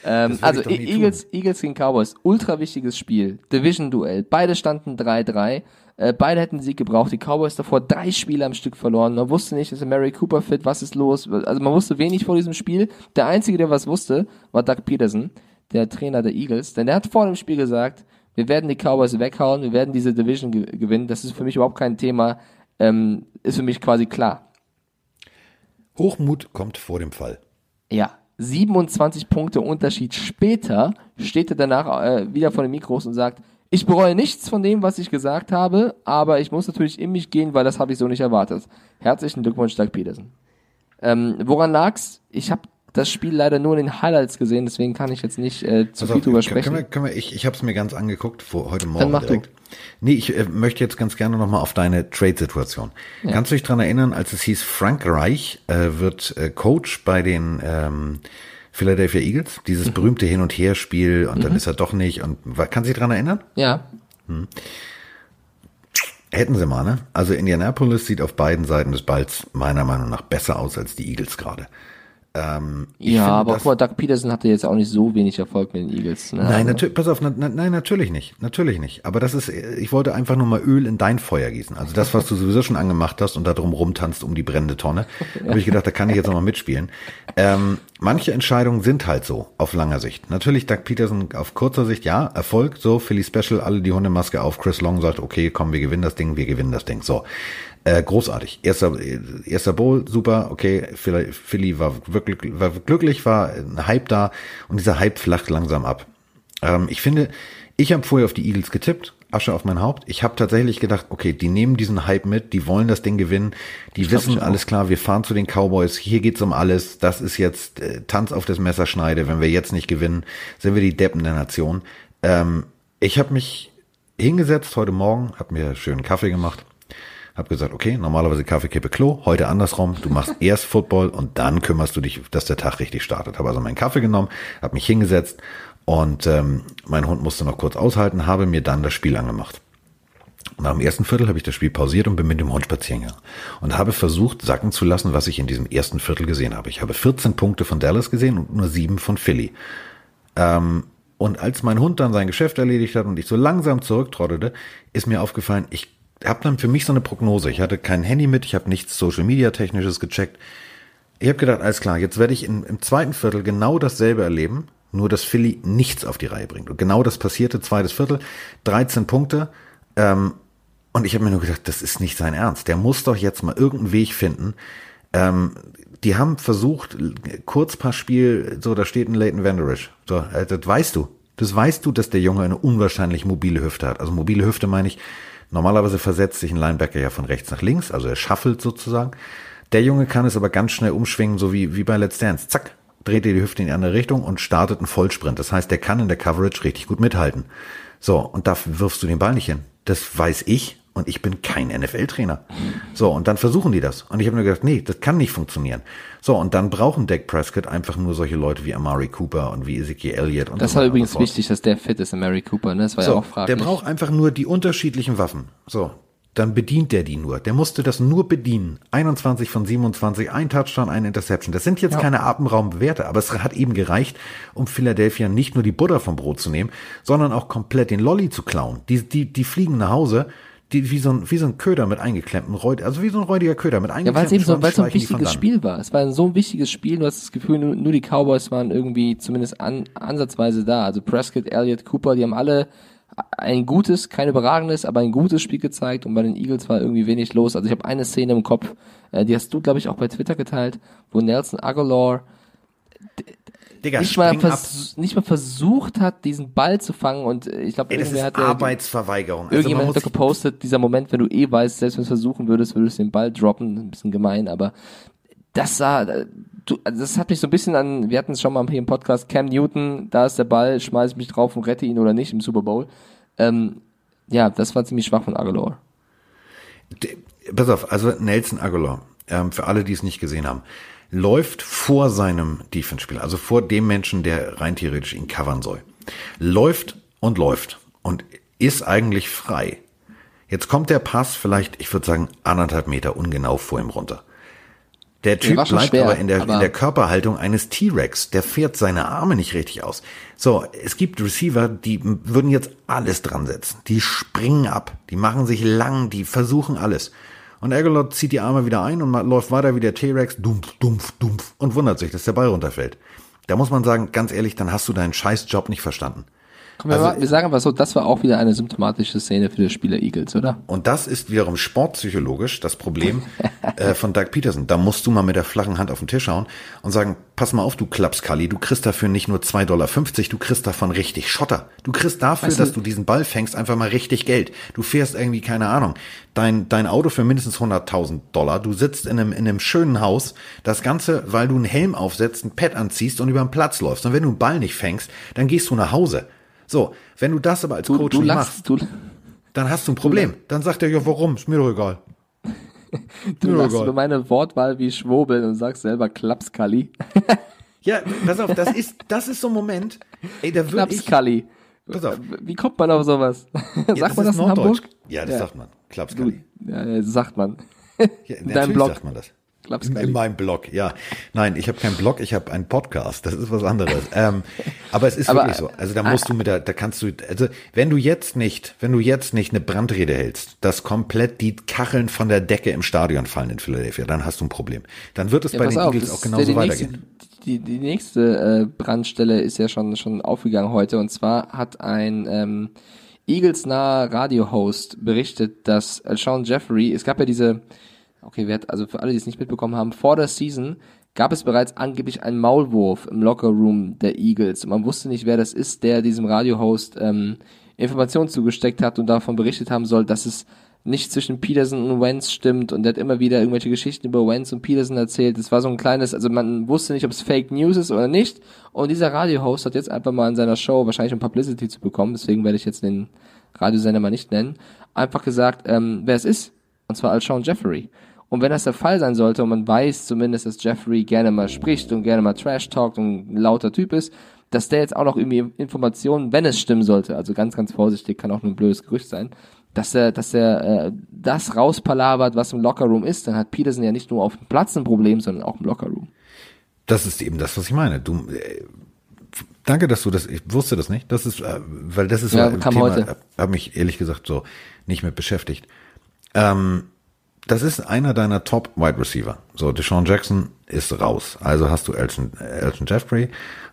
Ähm, also E- Eagles, Eagles gegen Cowboys, ultra wichtiges Spiel. Division-Duell. Beide standen 3-3. Äh, beide hätten Sieg gebraucht. Die Cowboys davor drei Spiele am Stück verloren. Man wusste nicht, ist Mary Cooper fit? Was ist los? Also man wusste wenig vor diesem Spiel. Der Einzige, der was wusste, war Doug Peterson, der Trainer der Eagles. Denn der hat vor dem Spiel gesagt, wir werden die Cowboys weghauen, wir werden diese Division ge gewinnen. Das ist für mich überhaupt kein Thema. Ähm, ist für mich quasi klar. Hochmut kommt vor dem Fall. Ja, 27 Punkte Unterschied später steht er danach äh, wieder vor den Mikros und sagt, ich bereue nichts von dem, was ich gesagt habe, aber ich muss natürlich in mich gehen, weil das habe ich so nicht erwartet. Herzlichen Glückwunsch, Doug Peterson. Ähm, woran lag's? Ich habe das Spiel leider nur in den Highlights gesehen, deswegen kann ich jetzt nicht äh, zu Pass viel drüber sprechen. Können wir, können wir, ich ich habe es mir ganz angeguckt, vor, heute Dann Morgen mach direkt. Nee, ich äh, möchte jetzt ganz gerne nochmal auf deine Trade-Situation. Kannst du dich dran erinnern, als es hieß, Frank Reich äh, wird äh, Coach bei den ähm, Philadelphia Eagles? Dieses Mhm. berühmte Hin- und Her-Spiel und dann ist er doch nicht. Und kannst du dich dran erinnern? ja, Hätten sie mal, ne? Also Indianapolis sieht auf beiden Seiten des Balls meiner Meinung nach besser aus als die Eagles gerade. Ähm, ja, aber das- guck mal, Doug Peterson hatte jetzt auch nicht so wenig Erfolg mit den Eagles. Ne? Nein, Also- natürlich, pass auf, na, na, nein, natürlich nicht, natürlich nicht. Aber das ist, ich wollte einfach nur mal Öl in dein Feuer gießen. Also das, was du sowieso schon angemacht hast und da drum rumtanzt um die brennende Tonne, habe ich gedacht, da kann ich jetzt noch mal mitspielen. Ähm, manche Entscheidungen sind halt so auf langer Sicht. Natürlich Doug Peterson auf kurzer Sicht, ja, Erfolg, so Philly Special, alle die Hundemaske auf. Chris Long sagt, okay, komm, wir gewinnen das Ding, wir gewinnen das Ding. So, äh, großartig. Erster, erster Bowl, super, okay, Philly, war wirklich war glücklich, war ein Hype da und dieser Hype flacht langsam ab. Ähm, ich finde, ich habe vorher auf die Eagles getippt, Asche auf mein Haupt. Ich habe tatsächlich gedacht, okay, die nehmen diesen Hype mit, die wollen das Ding gewinnen, die Ich wissen alles klar, wir fahren zu den Cowboys, hier geht's um alles, das ist jetzt äh, Tanz auf das Messerschneide, wenn wir jetzt nicht gewinnen, sind wir die Deppen der Nation. Ähm, ich habe mich hingesetzt heute Morgen, habe mir schönen Kaffee gemacht, habe gesagt, okay, normalerweise Kaffee, Kippe, Klo, heute andersrum, du machst erst Football und dann kümmerst du dich, dass der Tag richtig startet. Habe also meinen Kaffee genommen, habe mich hingesetzt und ähm, mein Hund musste noch kurz aushalten, habe mir dann das Spiel angemacht. Nach dem ersten Viertel habe ich das Spiel pausiert und bin mit dem Hund spazieren gegangen und habe versucht, sacken zu lassen, was ich in diesem ersten Viertel gesehen habe. Ich habe 14 Punkte von Dallas gesehen und nur sieben von Philly. Ähm, und als mein Hund dann sein Geschäft erledigt hat und ich so langsam zurücktrottete, ist mir aufgefallen, ich habe dann für mich so eine Prognose. Ich hatte kein Handy mit, ich habe nichts Social Media Technisches gecheckt. Ich habe gedacht, alles klar, jetzt werde ich in, im zweiten Viertel genau dasselbe erleben, nur dass Philly nichts auf die Reihe bringt. Und genau das passierte, zweites Viertel, 13 Punkte. Ähm, und ich habe mir nur gedacht, das ist nicht sein Ernst. Der muss doch jetzt mal irgendeinen Weg finden. Ähm, die haben versucht, Kurzpassspiel, so, da steht ein Leighton Vanderish. So, äh, das weißt du. Das weißt du, dass der Junge eine unwahrscheinlich mobile Hüfte hat. Also mobile Hüfte meine ich, normalerweise versetzt sich ein Linebacker ja von rechts nach links, also er shuffelt sozusagen. Der Junge kann es aber ganz schnell umschwingen, so wie, wie bei Let's Dance. Zack, dreht er die Hüfte in die andere Richtung und startet einen Vollsprint. Das heißt, der kann in der Coverage richtig gut mithalten. So, und da wirfst du den Ball nicht hin. Das weiß ich und ich bin kein NFL-Trainer. So, und dann versuchen die das. Und ich habe mir gedacht, nee, das kann nicht funktionieren. So, und dann brauchen Dak Prescott einfach nur solche Leute wie Amari Cooper und wie Ezekiel Elliott. Und Das so war übrigens so wichtig, dass der fit ist, Mary Cooper, ne? Das war ja So, auch fraglich. der braucht einfach nur die unterschiedlichen Waffen. So, dann bedient der die nur. Der musste das nur bedienen. 21 von 27, ein Touchdown, ein Interception. Das sind jetzt Ja. keine Atemberaubwerte, aber es hat eben gereicht, um Philadelphia nicht nur die Butter vom Brot zu nehmen, sondern auch komplett den Lolly zu klauen. Die, die, die fliegen nach Hause, die, wie so ein, wie so ein Köder mit eingeklemmten also wie so ein räudiger Köder mit Ja, eingeklemmten weil es eben so, weil es so ein wichtiges. Spiel war. Es war so ein wichtiges Spiel, du hast das Gefühl, nur, nur die Cowboys waren irgendwie zumindest an, ansatzweise da. Also Prescott, Elliott, Cooper, die haben alle ein gutes, kein überragendes, aber ein gutes Spiel gezeigt und bei den Eagles war irgendwie wenig los. Also ich habe eine Szene im Kopf, äh, die hast du, glaube ich, auch bei Twitter geteilt, wo Nelson Aguilar Digga, nicht mal, vers nicht mal versucht hat, diesen Ball zu fangen und äh, ich glaube, Ey, das ist irgendwer hat Arbeitsverweigerung. Also man Irgendjemand hat doch gepostet, dieser Moment, wenn du eh weißt, selbst wenn du es versuchen würdest, würdest du den Ball droppen, ein bisschen gemein, aber das sah, äh, du, also das hat mich so ein bisschen an, wir hatten es schon mal hier im Podcast, Cam Newton, da ist der Ball, schmeiß ich mich drauf und rette ihn oder nicht im Super Bowl. Ähm, ja, das war ziemlich schwach von Aguilar. Pass auf, also Nelson Aguilar, ähm, für alle, die es nicht gesehen haben, läuft vor seinem Defense-Spieler, also vor dem Menschen, der rein theoretisch ihn covern soll. Läuft und läuft und ist eigentlich frei. Jetzt kommt der Pass vielleicht, ich würde sagen, anderthalb Meter ungenau vor ihm runter. Der Typ schon bleibt schwer, aber in der, aber- in der Körperhaltung eines T-Rex. Der fährt seine Arme nicht richtig aus. So, es gibt Receiver, die würden jetzt alles dran setzen. Die springen ab. Die machen sich lang. Die versuchen alles. Und Aguilar zieht die Arme wieder ein und läuft weiter wie der T-Rex. Dumpf, dumpf, dumpf. Und wundert sich, dass der Ball runterfällt. Da muss man sagen, ganz ehrlich, dann hast du deinen scheiß Job nicht verstanden. Komm, wir, mal- wir sagen aber so, das war auch wieder eine symptomatische Szene für die Spieler Eagles, oder? Und das ist wiederum sportpsychologisch das Problem äh, von Doug Peterson. Da musst du mal mit der flachen Hand auf den Tisch hauen und sagen, pass mal auf, du Klapskalli, du kriegst dafür nicht nur 2,50 Dollar, du kriegst davon richtig Schotter. Du kriegst dafür, Weißt du- dass du diesen Ball fängst, einfach mal richtig Geld. Du fährst irgendwie, keine Ahnung, dein, dein Auto für mindestens 100.000 Dollar. Du sitzt in einem, in einem schönen Haus. Das Ganze, weil du einen Helm aufsetzt, ein Pad anziehst und über den Platz läufst. Und wenn du einen Ball nicht fängst, dann gehst du nach Hause. So, wenn du das aber als Du, Coach du nicht machst, lachst, du, dann hast du ein Problem. Dann sagt er, ja, warum? Ist mir doch egal. du Mir lachst egal. über meine Wortwahl wie Schwobel und sagst selber Klapskalli. Ja, pass auf, das ist, das ist so ein Moment, ey, da würde ich, Klapskalli. pass auf, Wie kommt man auf sowas? ja, sagt man das in. Hamburg? Ja, das Ja. sagt man. Klapskalli. Ja, ja, sagt man. Ja, deinem natürlich Blog. sagt man das. Glaub's In, in meinem Blog, ja. Nein, ich habe keinen Blog, ich habe einen Podcast. Das ist was anderes. ähm, aber es ist Aber- wirklich so. Also da musst du mit der, da kannst du, also wenn du jetzt nicht, wenn du jetzt nicht eine Brandrede hältst, dass komplett die Kacheln von der Decke im Stadion fallen in Philadelphia, dann hast du ein Problem. Dann wird es Ja, bei den auf, Eagles auch genauso die nächste, weitergehen. die, die nächste äh, Brandstelle ist ja schon, schon aufgegangen heute. Und zwar hat ein ähm, Eagles-naher Radio-Host berichtet, dass Sean Jeffrey, es gab ja diese, okay, wer hat, also für alle, die es nicht mitbekommen haben, vor der Season gab es bereits angeblich einen Maulwurf im Lockerroom der Eagles. Man wusste nicht, wer das ist, der diesem Radio-Host ähm, Informationen zugesteckt hat und davon berichtet haben soll, dass es nicht zwischen Peterson und Wentz stimmt und der hat immer wieder irgendwelche Geschichten über Wentz und Peterson erzählt. Es war so ein kleines, also man wusste nicht, ob es Fake News ist oder nicht. Und dieser Radio-Host hat jetzt einfach mal in seiner Show, wahrscheinlich um Publicity zu bekommen, deswegen werde ich jetzt den Radiosender mal nicht nennen, einfach gesagt, ähm, wer es ist. Und zwar als Sean Jeffrey. Und wenn das der Fall sein sollte und man weiß zumindest, dass Jeffrey gerne mal spricht und gerne mal Trash talkt und ein lauter Typ ist, dass der jetzt auch noch irgendwie Informationen, wenn es stimmen sollte, also ganz, ganz vorsichtig, kann auch nur ein blödes Gerücht sein, dass er, dass er äh, das rauspalabert, was im Lockerroom ist, dann hat Peterson ja nicht nur auf dem Platz ein Problem, sondern auch im Lockerroom. Das ist eben das, was ich meine. Du, äh, danke, dass du das, ich wusste das nicht. Das ist, äh, weil das ist Ja, so ein Thema, heute. habe mich ehrlich gesagt so nicht mit beschäftigt. Ähm, das ist einer deiner Top Wide Receiver. So, Deshaun Jackson ist raus. Also hast du Elton, Elton Jeffrey,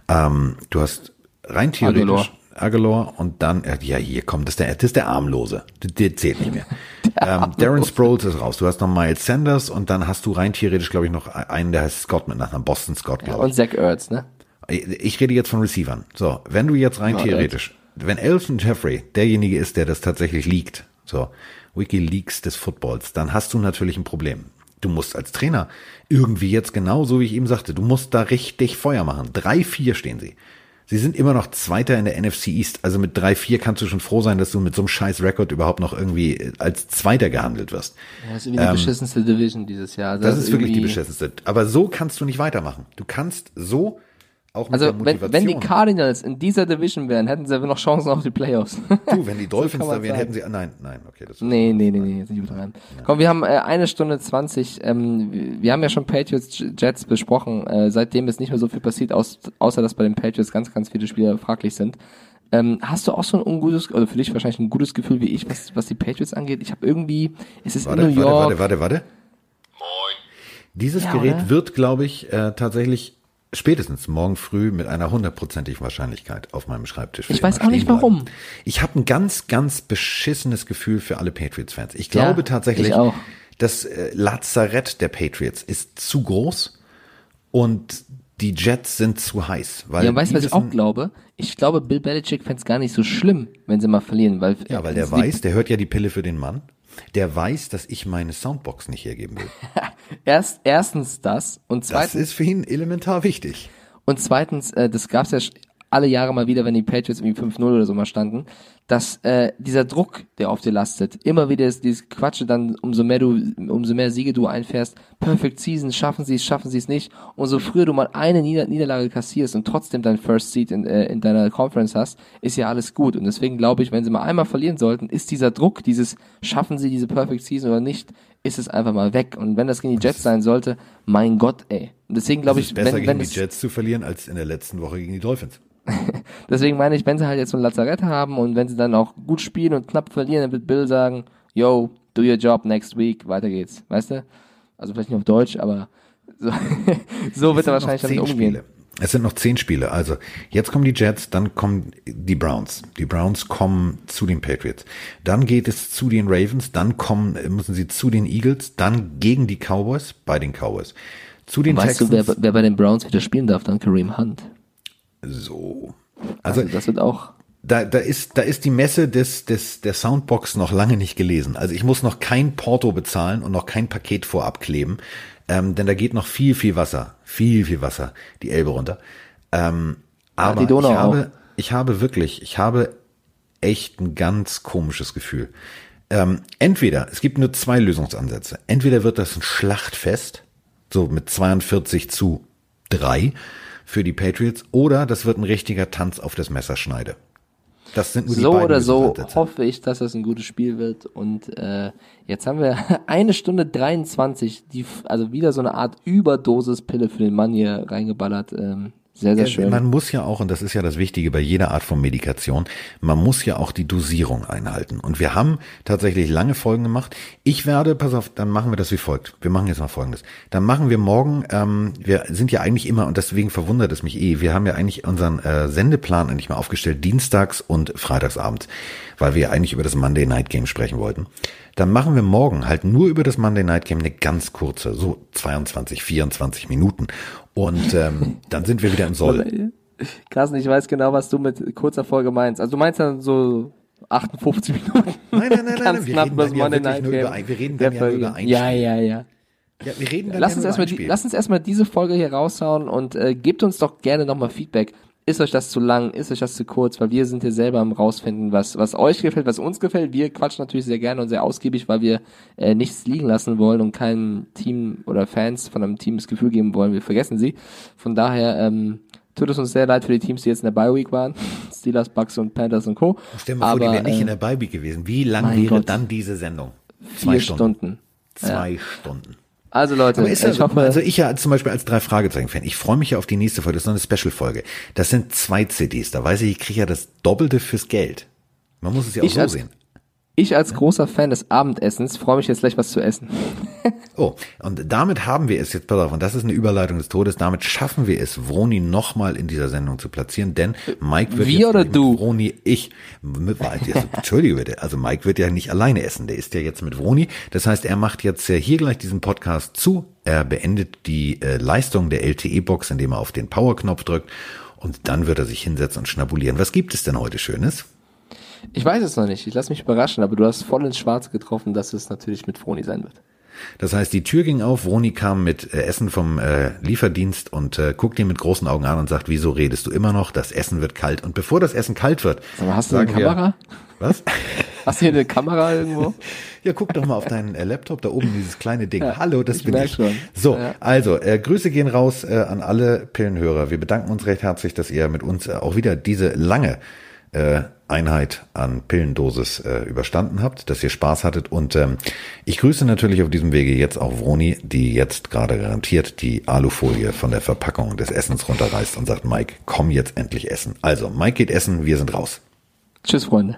ähm, du hast rein theoretisch Aguilar. Aguilar und dann, äh, ja, hier kommt, das ist der, das ist der Armlose. Der, zählt nicht mehr. ähm, Darren Sproles ist raus. Du hast noch Miles Sanders und dann hast du rein theoretisch, glaube ich, noch einen, der heißt Scott mit Nachnamen, Boston Scott, glaube ich. Und Zach Ertz, ne? Ich rede jetzt von Receivern. So, wenn du jetzt rein Ja, theoretisch, wenn Elton Jeffrey derjenige ist, der das tatsächlich liegt, so, Wikileaks des Footballs, dann hast du natürlich ein Problem. Du musst als Trainer irgendwie jetzt genau so, wie ich eben sagte, du musst da richtig Feuer machen. Drei, vier stehen sie. Sie sind immer noch Zweiter in der NFC East. Also mit drei, vier kannst du schon froh sein, dass du mit so einem scheiß Rekord überhaupt noch irgendwie äh, als Zweiter gehandelt wirst. Ja, das ist irgendwie die beschissenste Division dieses Jahr. Ähm, Das ist wirklich die beschissenste. Aber so kannst du nicht weitermachen. Du kannst so auch mit Also der wenn, Motivation. wenn die Cardinals in dieser Division wären, hätten sie aber noch Chancen auf die Playoffs. Du, wenn die Dolphins man da wären, sagen. hätten sie. ah, Nein, nein, okay. Das nee, nee, nee, nee, jetzt nicht übertreiben. Komm, wir haben äh, eine Stunde zwanzig. Ähm, wir haben ja schon Patriots Jets besprochen. Äh, seitdem ist nicht mehr so viel passiert, aus, außer dass bei den Patriots ganz, ganz viele Spieler fraglich sind. Ähm, hast du auch so ein ungutes, oder für dich wahrscheinlich ein gutes Gefühl wie ich, was, was die Patriots angeht? Ich habe irgendwie, es ist Warte, in New warte, York. warte, warte, warte. Dieses Ja, Gerät oder? wird, glaube ich, äh, tatsächlich spätestens morgen früh mit einer hundertprozentigen Wahrscheinlichkeit auf meinem Schreibtisch. Ich weiß auch nicht warum. Ich habe ein ganz, ganz beschissenes Gefühl für alle Patriots-Fans. Ich glaube Ja, tatsächlich, ich auch. das äh, Lazarett der Patriots ist zu groß und die Jets sind zu heiß. Weil Ja, weißt du, was ich auch glaube? Ich glaube, Bill Belichick fänd's gar nicht so schlimm, wenn sie mal verlieren, weil Ja, weil der die- weiß, der hört ja die Pille für den Mann. Der weiß, dass ich meine Soundbox nicht hergeben will. Erst, erstens das und Das zweitens ist für ihn elementar wichtig. Und zweitens, äh, das gab's ja alle Jahre mal wieder, wenn die Patriots irgendwie 5-0 oder so mal standen, dass äh, dieser Druck, der auf dir lastet, immer wieder ist dieses Quatsche, dann umso mehr du, umso mehr Siege du einfährst, Perfect Season, schaffen sie es, schaffen sie es nicht, umso früher du mal eine Nieder Niederlage kassierst und trotzdem dein First Seed in, äh, in deiner Conference hast, ist ja alles gut. Und deswegen glaube ich, wenn sie mal einmal verlieren sollten, ist dieser Druck, dieses schaffen sie diese Perfect Season oder nicht, ist es einfach mal weg. Und wenn das gegen die Jets sein sollte, mein Gott, ey. Und deswegen glaube Es ich, ist besser wenn, wenn gegen es, die Jets zu verlieren, als in der letzten Woche gegen die Dolphins. Deswegen meine ich, wenn sie halt jetzt so ein Lazarett haben und wenn sie dann auch gut spielen und knapp verlieren, dann wird Bill sagen, yo, do your job next week, weiter geht's. Weißt du? Also vielleicht nicht auf Deutsch, aber so, so wird er wahrscheinlich damit umgehen. Spiele. Es sind noch zehn Spiele. Also jetzt kommen die Jets, dann kommen die Browns. Die Browns kommen zu den Patriots. Dann geht es zu den Ravens. Dann kommen müssen sie zu den Eagles. Dann gegen die Cowboys bei den Cowboys. Zu den Weißt du, Texans. wer, wer bei den Browns wieder spielen darf? Dann Kareem Hunt. So. Also Also das wird auch. da, da ist, da ist die Messe des, des, der Soundbox noch lange nicht gelesen. Also ich muss noch kein Porto bezahlen und noch kein Paket vorab kleben, ähm, denn da geht noch viel, viel Wasser, viel, viel Wasser die Elbe runter. Ähm, aber die Donau ich auch. habe, ich habe wirklich, ich habe echt ein ganz komisches Gefühl. Ähm, entweder, es gibt nur zwei Lösungsansätze. Entweder wird das ein Schlachtfest, so mit 42 zu 3 für die Patriots, oder das wird ein richtiger Tanz auf das Messerschneide. Das sind nur die so beiden oder so hoffe ich, dass das ein gutes Spiel wird. Und äh, jetzt haben wir eine Stunde 23, die, also wieder so eine Art Überdosis-Pille für den Mann hier reingeballert. Ähm, sehr, sehr schön. Man muss ja auch, und das ist ja das Wichtige bei jeder Art von Medikation, man muss ja auch die Dosierung einhalten. Und wir haben tatsächlich lange Folgen gemacht. Ich werde, pass auf, dann machen wir das wie folgt. Wir machen jetzt mal Folgendes. Dann machen wir morgen, ähm, wir sind ja eigentlich immer, und deswegen verwundert es mich eh, wir haben ja eigentlich unseren äh, Sendeplan eigentlich mal aufgestellt, dienstags und freitagsabends, weil wir ja eigentlich über das Monday Night Game sprechen wollten. Dann machen wir morgen halt nur über das Monday Night Game eine ganz kurze, so 22, 24 Minuten. Und ähm, dann sind wir wieder im Soll. Carsten, ich weiß genau, was du mit kurzer Folge meinst. Also du meinst dann so 58 Minuten. Nein, nein, nein, nein, wir reden dann ja wirklich nur über ein- wir reden Der dann ja nur Folge. über ein Ja, ja, ja. Ja, wir reden dann Lass ja uns erstmal die, lass uns erstmal diese Folge hier raushauen und äh, gebt uns doch gerne nochmal Feedback. Ist euch das zu lang? Ist euch das zu kurz? Weil wir sind hier selber am rausfinden, was, was euch gefällt, was uns gefällt. Wir quatschen natürlich sehr gerne und sehr ausgiebig, weil wir äh, nichts liegen lassen wollen und keinem Team oder Fans von einem Team das Gefühl geben wollen, wir vergessen sie. Von daher ähm, tut es uns sehr leid für die Teams, die jetzt in der Bye Week waren. Steelers, Bucks und Panthers und Co. Stell dir mal vor, die Aber, wäre nicht äh, in der Beibi gewesen. Wie lang wäre Gott. dann diese Sendung? vier Stunden. Zwei Stunden. Also Leute, ich hoffe, also ich ja zum Beispiel als drei Fragezeichen-Fan, ich freue mich ja auf die nächste Folge, das ist noch eine Special-Folge. Das sind zwei CDs, da weiß ich, ich kriege ja das Doppelte fürs Geld. Man muss es ja auch Ich so als- sehen. Ich als großer Fan des Abendessens freue mich jetzt gleich was zu essen. Oh, und damit haben wir es jetzt, pass auf, und das ist eine Überleitung des Todes, damit schaffen wir es, Vroni nochmal in dieser Sendung zu platzieren, denn Mike wird Wir oder du? Vroni, ich, mit, jetzt, Entschuldige bitte, also Mike wird ja nicht alleine essen, der ist ja jetzt mit Vroni, das heißt, er macht jetzt äh, hier gleich diesen Podcast zu, er beendet die äh, Leistung der LTE-Box, indem er auf den Power-Knopf drückt und dann wird er sich hinsetzen und schnabulieren. Was gibt es denn heute Schönes? Ich weiß es noch nicht, ich lasse mich überraschen, aber du hast voll ins Schwarze getroffen, dass es natürlich mit Froni sein wird. Das heißt, die Tür ging auf, Vroni kam mit äh, Essen vom äh, Lieferdienst und äh, guckt ihn mit großen Augen an und sagt, wieso redest du immer noch? Das Essen wird kalt. Und bevor das Essen kalt wird, Sag mal, hast du eine sagen wir- Kamera? Was? Hast du hier eine Kamera irgendwo? Ja, guck doch mal auf deinen äh, Laptop, da oben dieses kleine Ding. Ja, Hallo, das ich bin ich. schon. So, Ja. also, äh, Grüße gehen raus äh, an alle Pillenhörer. Wir bedanken uns recht herzlich, dass ihr mit uns äh, auch wieder diese lange äh, Einheit an Pillendosis äh, überstanden habt, dass ihr Spaß hattet. Und ähm, ich grüße natürlich auf diesem Wege jetzt auch Vroni, die jetzt gerade garantiert die Alufolie von der Verpackung des Essens runterreißt und sagt, Mike, komm jetzt endlich essen. Also, Mike geht essen, wir sind raus. Tschüss, Freunde.